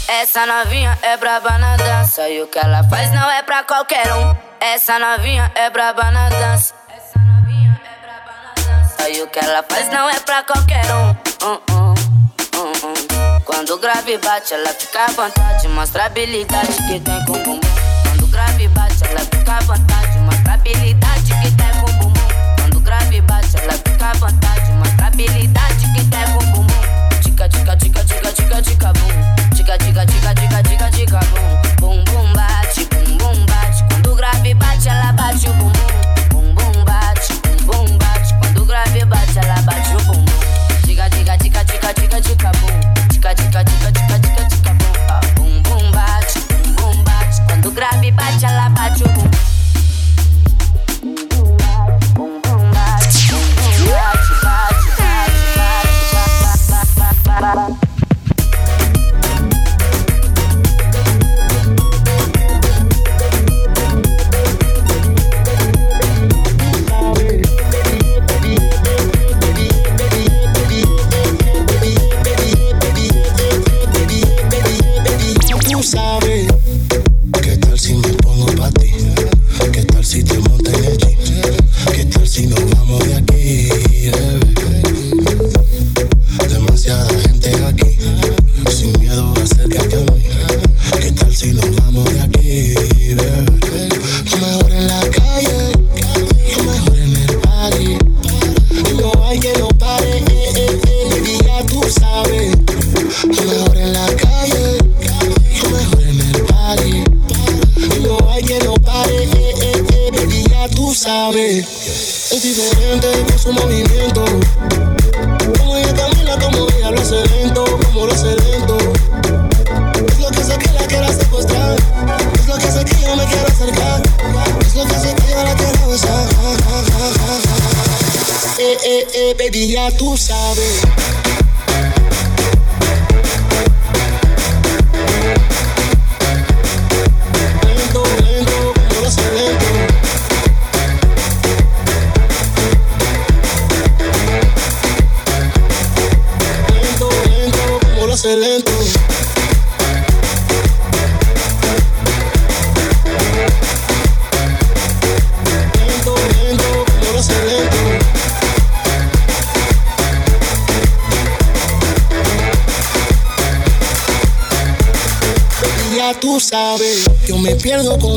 Essa novinha é braba na dança E o que ela faz não é pra qualquer um Essa novinha é braba na dança. Essa novinha é braba na dança. O que ela faz não é pra qualquer um. Uh, uh, uh. Quando o grave bate ela fica à vontade. Mostra a habilidade que tem com o bumbum. Quando o grave bate ela fica à vontade. Mostra a habilidade que tem com o bumbum. Quando o grave bate ela fica à vontade. Mostra a habilidade que tem com o bumbum. Tica, tica, tica, tica, tica, tica, bum tica, tica, tica, tica, tica, bum Bum, bate o bumbum, bumbum bate, bumbum bate. Quando o grave bate, ela bate o bumbum. Diga, diga, diga, diga, diga, diga, bum. Diga, diga, diga, diga, diga, diga, bum. Ah, bumbum bate, bumbum bate. Quando o grave bate, ela bate o bumbum. Movimiento. Como ella camina, como ella lo hace lento, como lo hace lento. Es lo que hace que la quiera secuestrar. Es lo que hace que yo me quiera acercar. Es lo que hace que yo la quiera besar. Eh, eh, eh, baby, ya tú sabes. Pierdo con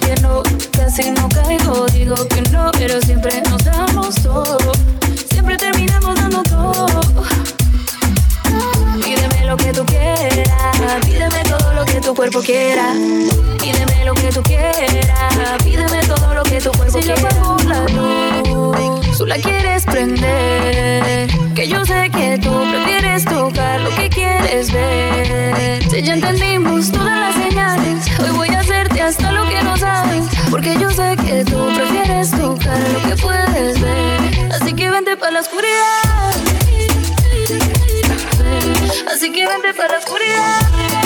Que no, casi no caigo, digo que no, pero siempre nos damos todo, siempre terminamos dando todo. Pídeme lo que tú quieras, pídeme lo que tu cuerpo quiera. Pídeme lo que tú quieras, pídeme todo lo que tu cuerpo quiera. Si yo apago la luz, tú la quieres prender. Que yo sé que tú prefieres tocar lo que quieres ver. Si ya entendimos todas las señales, hoy voy a hacerte hasta lo que no sabes. Porque yo sé que tú prefieres tocar lo que puedes ver. Así que vente para la oscuridad. Así que vente para la oscuridad.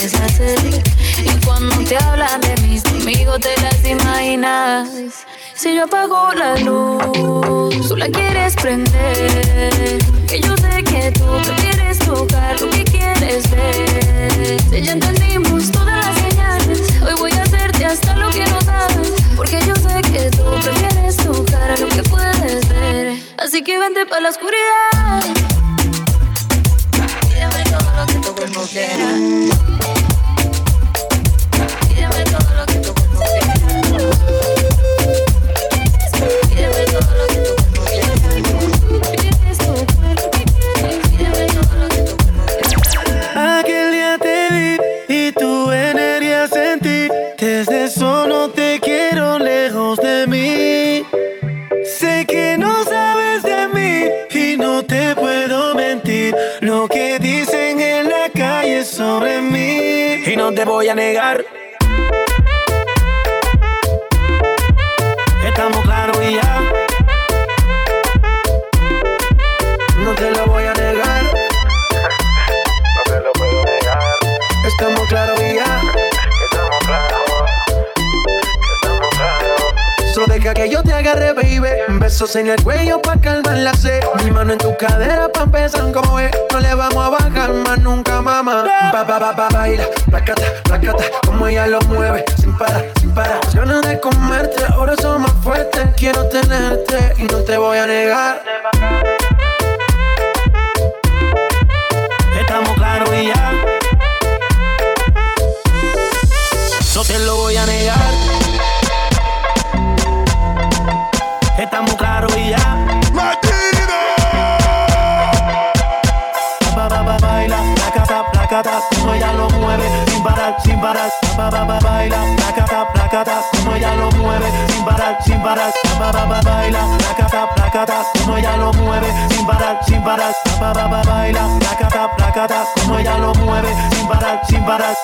Y cuando te hablan de mí conmigo te las imaginas. Si yo apago la luz, tú la quieres prender. Que yo sé que tú prefieres tocar lo que quieres ver. Si ya entendimos todas las señales, hoy voy a hacerte hasta lo que no sabes. Porque yo sé que tú prefieres tocar lo que puedes ver. Así que vente para la oscuridad. Lo que tu cuerpo. te voy a negar. Estamos claros y ya. besos en el cuello pa' calmar la sed. Mi mano en tu cadera pa' empezar como es. No le vamos a bajar más nunca, mamá. pa pa pa ba, baila, placata, placata, como ella lo mueve. Sin parar, sin parar. Las ganas de comerte, ahora son más fuertes. Quiero tenerte y no te voy a negar. Estamos claros y ya. No te lo voy a negar estamos claros y ya. ¡Martino! Ba, ba, ba, baila, placata, placata, como ella lo mueve, sin parar, sin parar. Ba, ba, ba, baila, placata, placata, como ella lo mueve, sin parar, sin parar. Ba, ba, ba, baila, placata, placata, como ella lo mueve, sin parar, sin parar. Ba, ba, ba, baila, placata, placata, como ella lo mueve, sin parar, sin parar.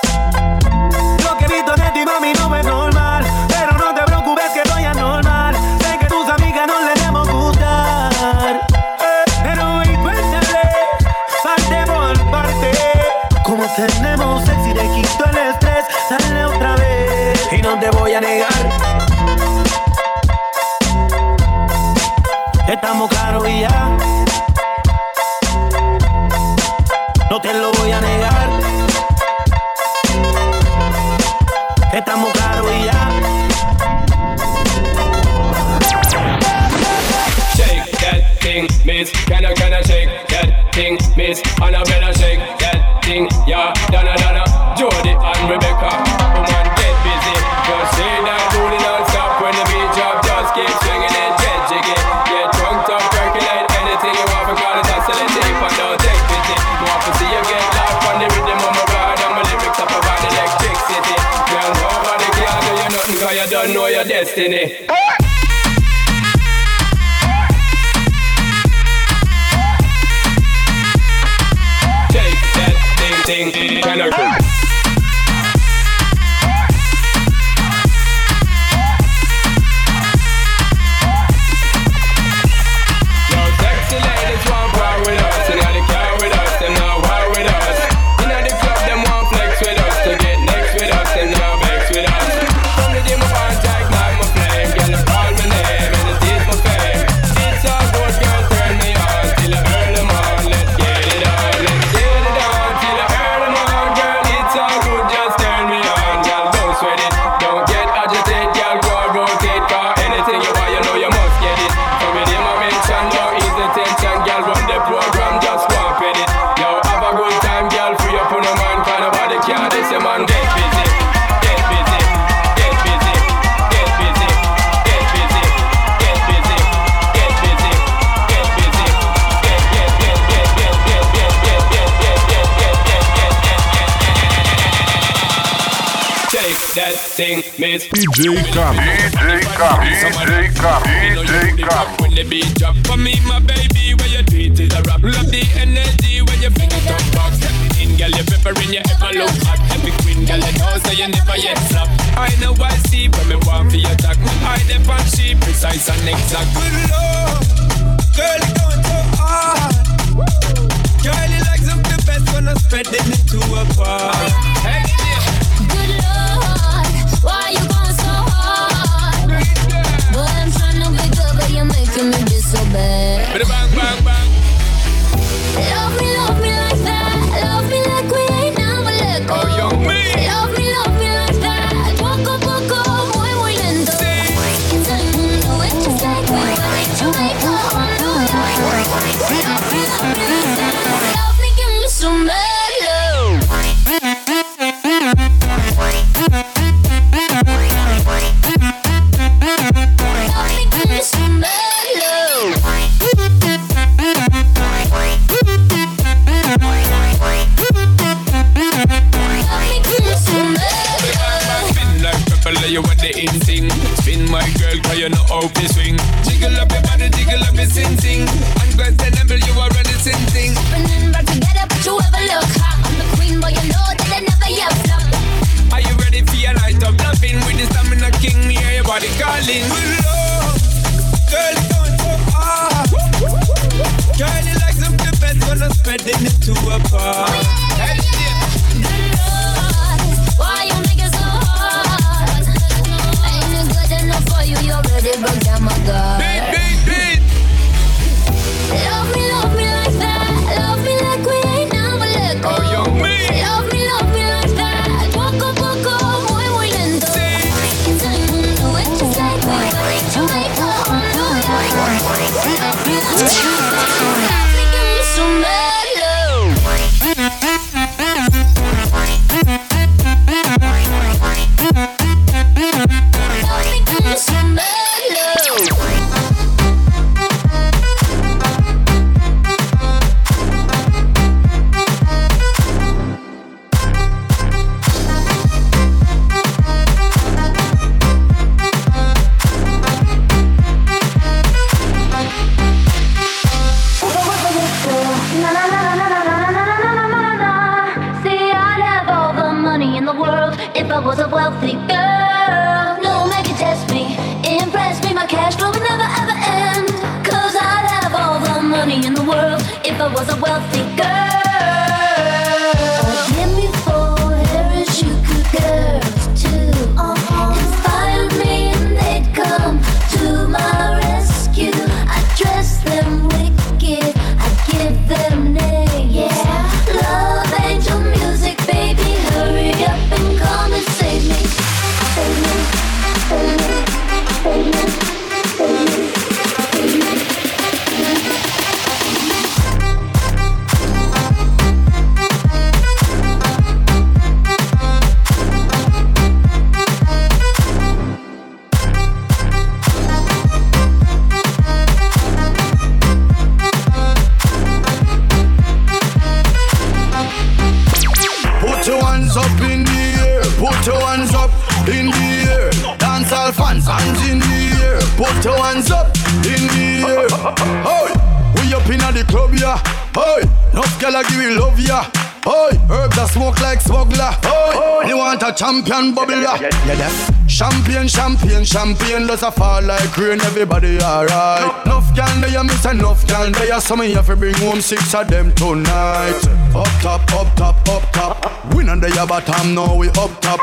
Of you have to bring home six of them tonight. Up top, up top, up top. Win under your bottom, now we up top.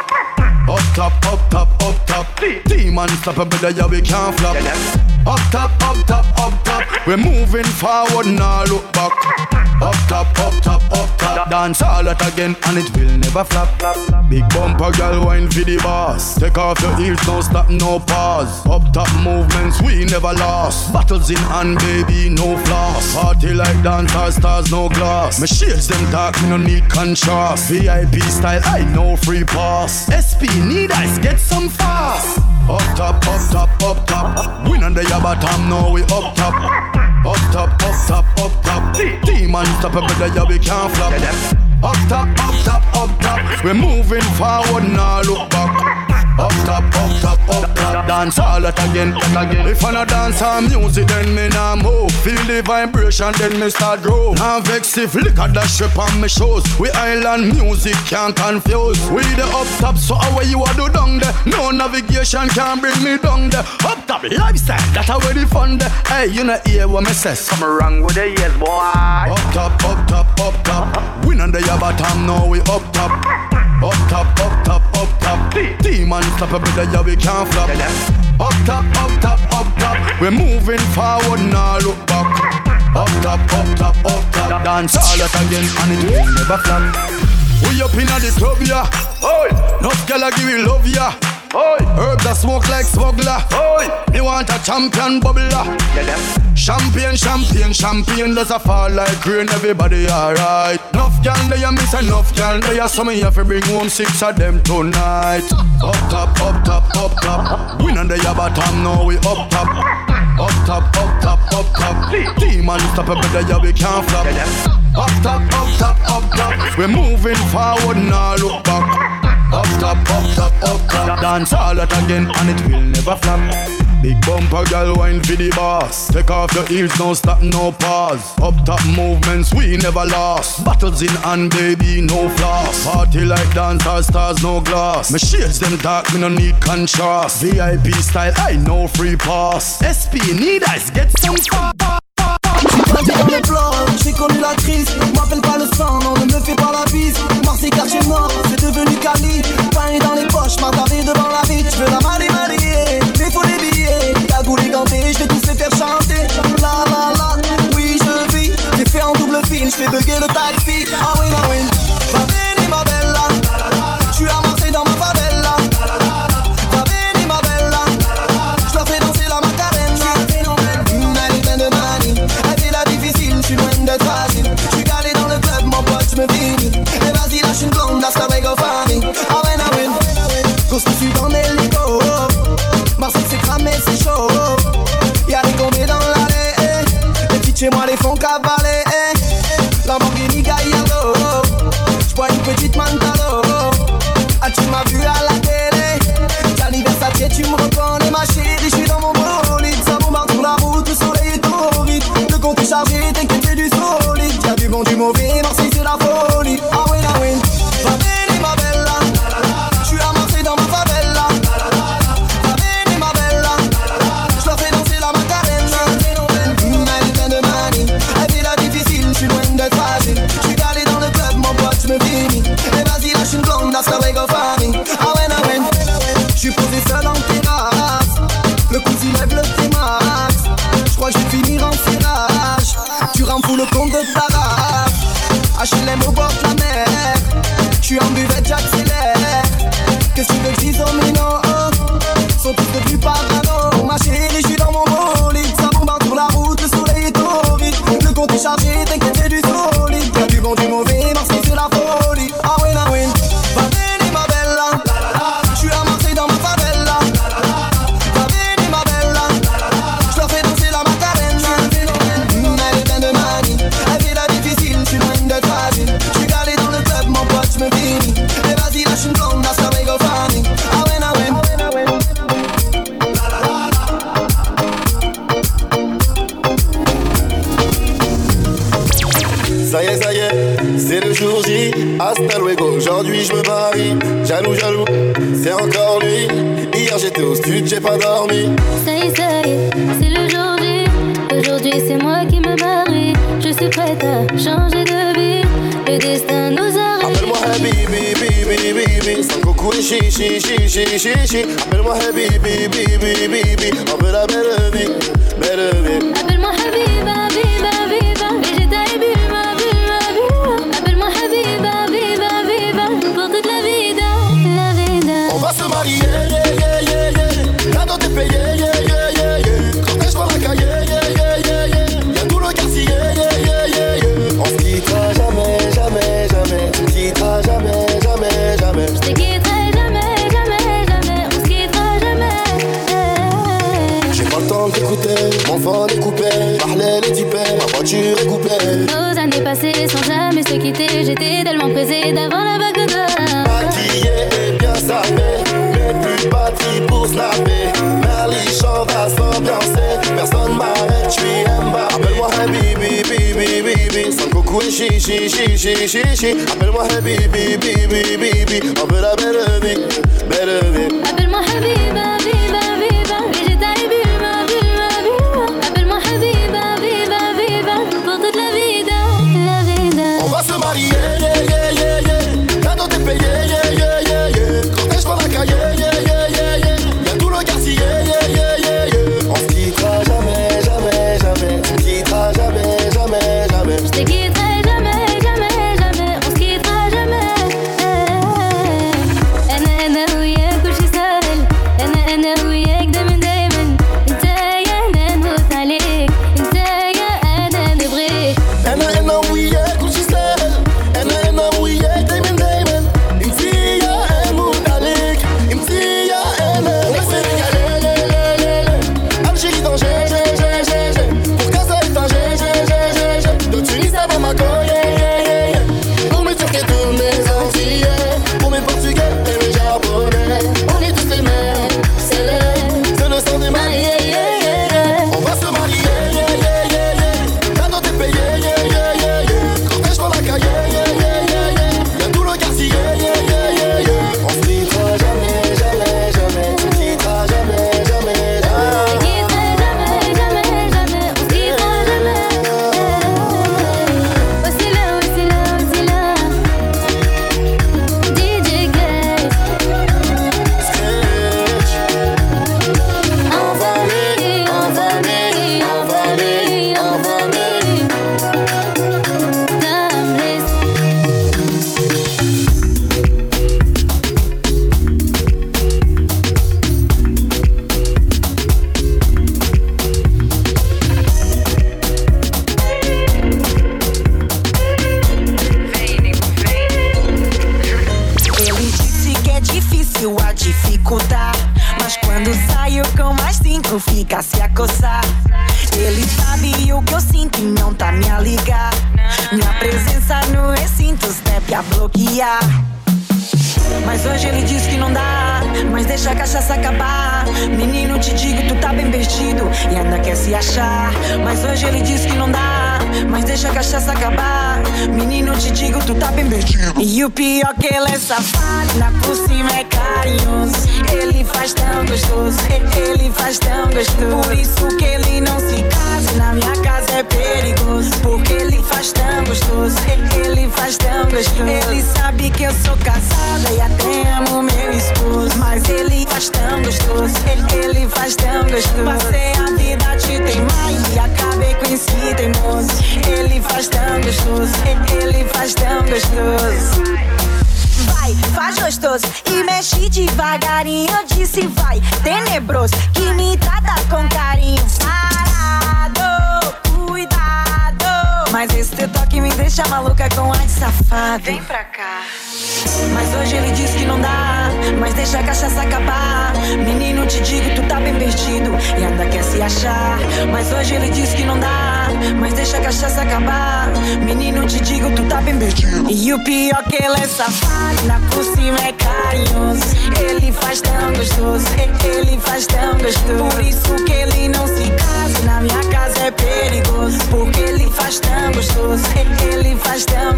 Up top, up top, up top. Demon stop a bit yeah, we can't flop. Up top, up top, up top. We're moving forward, now look back. Up top, up top, up top. Dance all that again, and it will never flop. Big bumper girl wine for the boss. Take off your heels, don't stop, no pause. Up top movements, we never lost. Battles in hand, baby, no floss. Party like dancers, stars, no glass. My shades them dark, me no need contrast. VIP style, I know free pass. SP need ice, get some fast. Up top, up top, up top. Win under your bottom, now we up top. Up top, up top, up top. Demon stop a bit, yeah, we can't flop. Up top, up top, up top. We're moving forward, now look back. Up top, up top, up top. Dance all that again, that again. If I not dance on music, then me nah move. Feel the vibration, then me start grow. Now vex if liquor dash up on me shows. We island music can't confuse. We the up top, so away you are do down there. No navigation can bring me down there. Up top lifestyle, that how where the fun there. Hey, you know hear what me says? Come around with the yes, boy. Up top, up top, up top. Win under your bottom, now we up top. Up top, up top, up top. Demon stop a bit, yeah, we can't flop. Up top, up top, up top. We're moving forward, now look back. Up top, up top, up top. Dance all that again, and it will never flop. We up inna the club, yeah. Oi, enough gyal give me love, yeah. Oi, herbs that smoke like smuggler. Oi, me want a champion bubbler. Champagne, champagne, champagne does a fall like rain. Everybody alright. Enough gyal they a miss enough gyal they of you have to bring home six of them tonight. Up top, up top, up top. Win under your bottom, now we up top. Up top, up top, up top. Demon stop a bit, yeah, we can't flop. Up top, up top, up top. We're moving forward, now look back. Up top, up top, up top. Dance all that again, and it will never flop. Big bumper girl wine for the boss. Take off your heels, no stop, no pause. Up top movements, we never lost. Battles in hand, baby, no floss. Party like dancers, stars, no glass. My shades them dark, me no need contrast. VIP style, I know free pass. SP need ice, get some on the floor, j'ai connu la crise. M'appelle pas le sang, non, ne me fais pas la bise. Marseille quartier mort, c'est devenu Cali. Pain dans les poches, m'attarder devant la vie. J'veux la marie marier, mais faut les billets. Cagoule et ganté, j'vais tous les faire chanter. La la la, oui, je vis. J'ai fait en double film, j'fais bugger le taxi. Ah oui, ah oui, Timone com cavalo.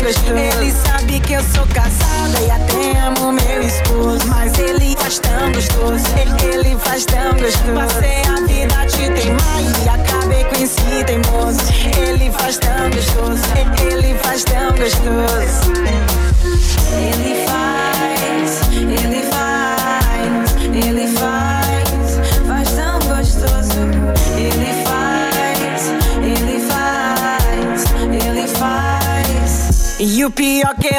Ele sabe que eu sou casado.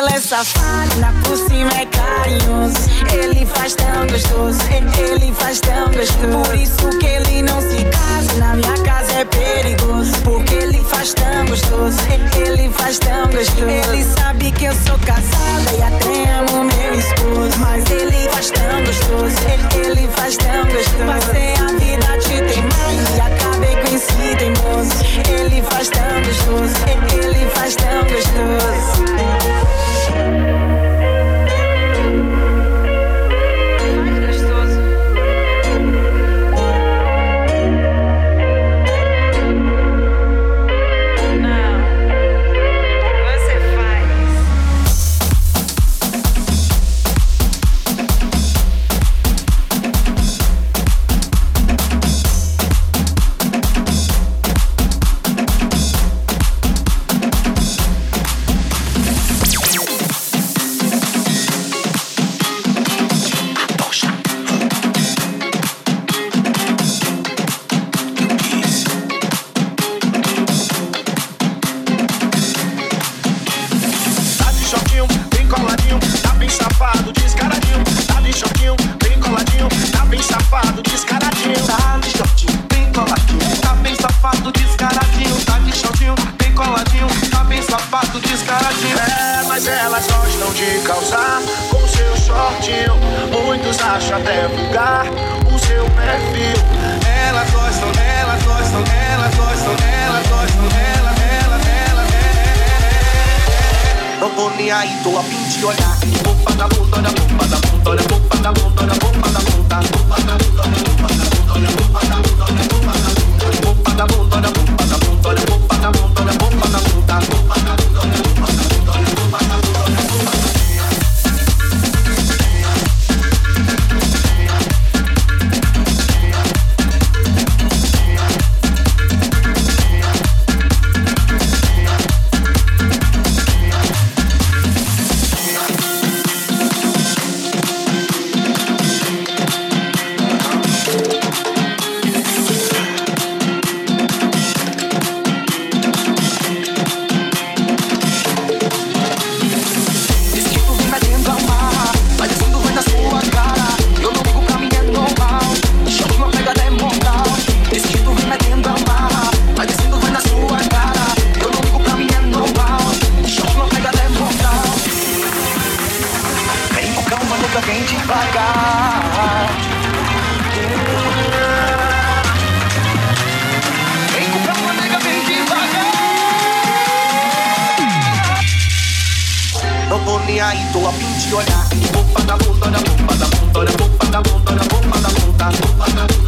ela é safada, por cima é carinhoso. Ele faz tão gostoso, ele faz tão gostoso. Por isso que ele não se casa, na minha casa é perigoso. Porque ele faz tão gostoso, ele faz tão gostoso. Ele sabe que eu sou casada e até amo meu esposo. Mas ele faz tão gostoso, ele faz tão gostoso. Passei a vida te mais e acabei com esse teimoso. Ele faz tão gostoso, viola. Bumba da bunda da bumba da bunda da bumba da bunda da bumba da bunda.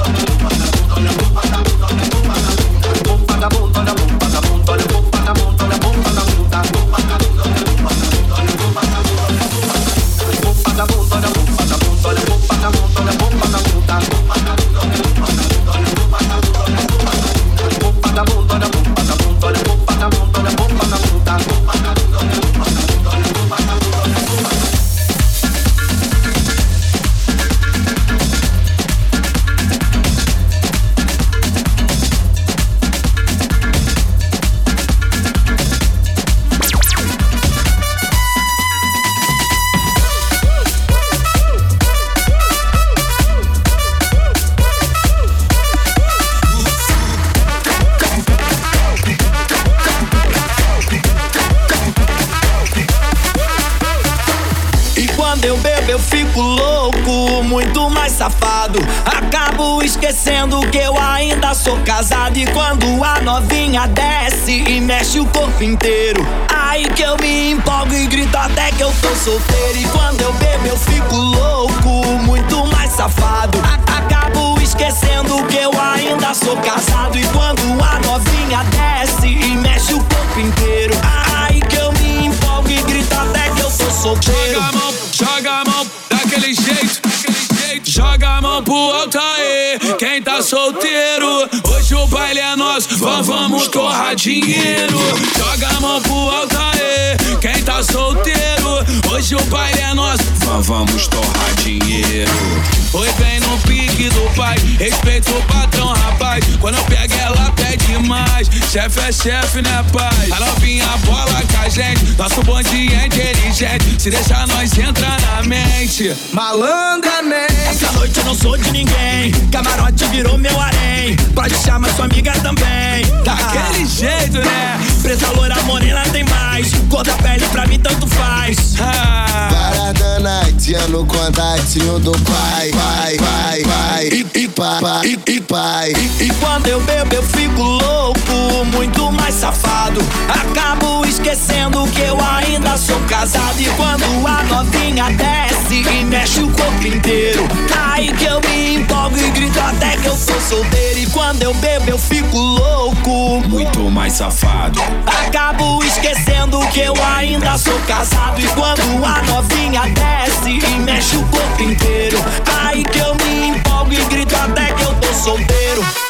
chefe é chefe, né, pai? A novinha bola com a gente, nosso bonde é inteligente. Se deixar nós entra na mente, malandramente. Né? Essa noite eu não sou de ninguém, camarote virou meu harém. Pode chamar sua amiga também. Daquele jeito, né? Preta, loira, morena tem mais. Cor da pele pra mim tanto faz. Para Paradana, tia no contatinho do pai. Pai, pai, pai. E, pai, e, pai. E, e quando eu bebo eu fico louco, muito mais safado. Acabo esquecendo que eu ainda sou casado. E quando a novinha desce e mexe o corpo inteiro. Aí que eu me empolgo e grito até que eu sou solteiro. E quando eu bebo eu fico louco, muito mais safado. Acabo esquecendo que eu ainda sou casado. E quando a novinha desce e mexe o corpo inteiro, aí que eu me empolgo e grito até que eu tô solteiro.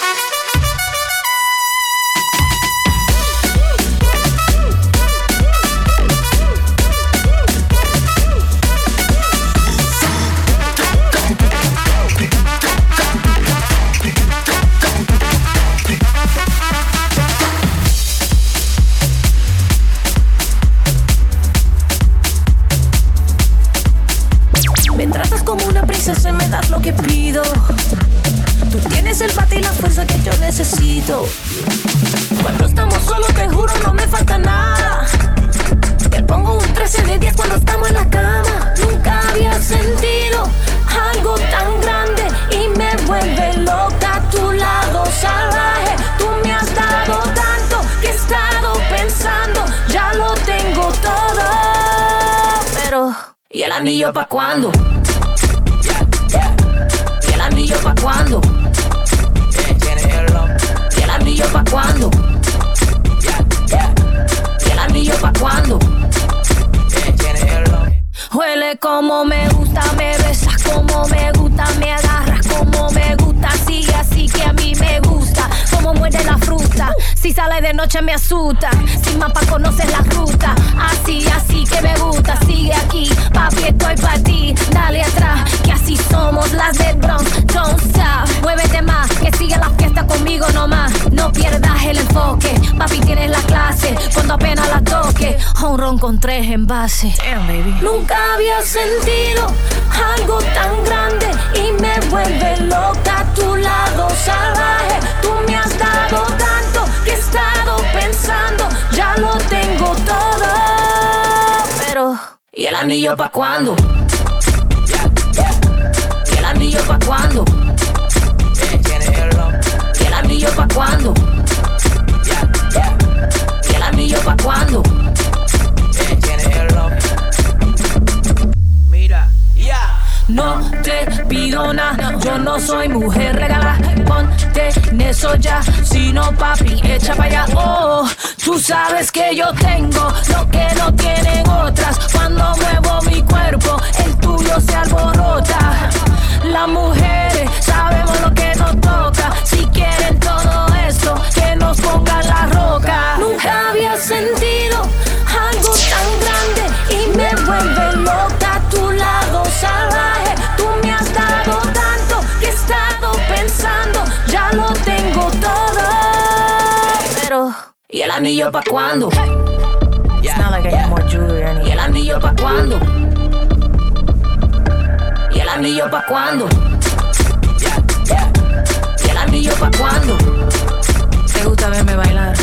pa' cuándo? It's not like I more ¿Y el anillo pa' cuándo? ¿Y el anillo pa' cuándo? Yeah, ¿Y el anillo pa' cuándo? ¿Te gusta verme bailar?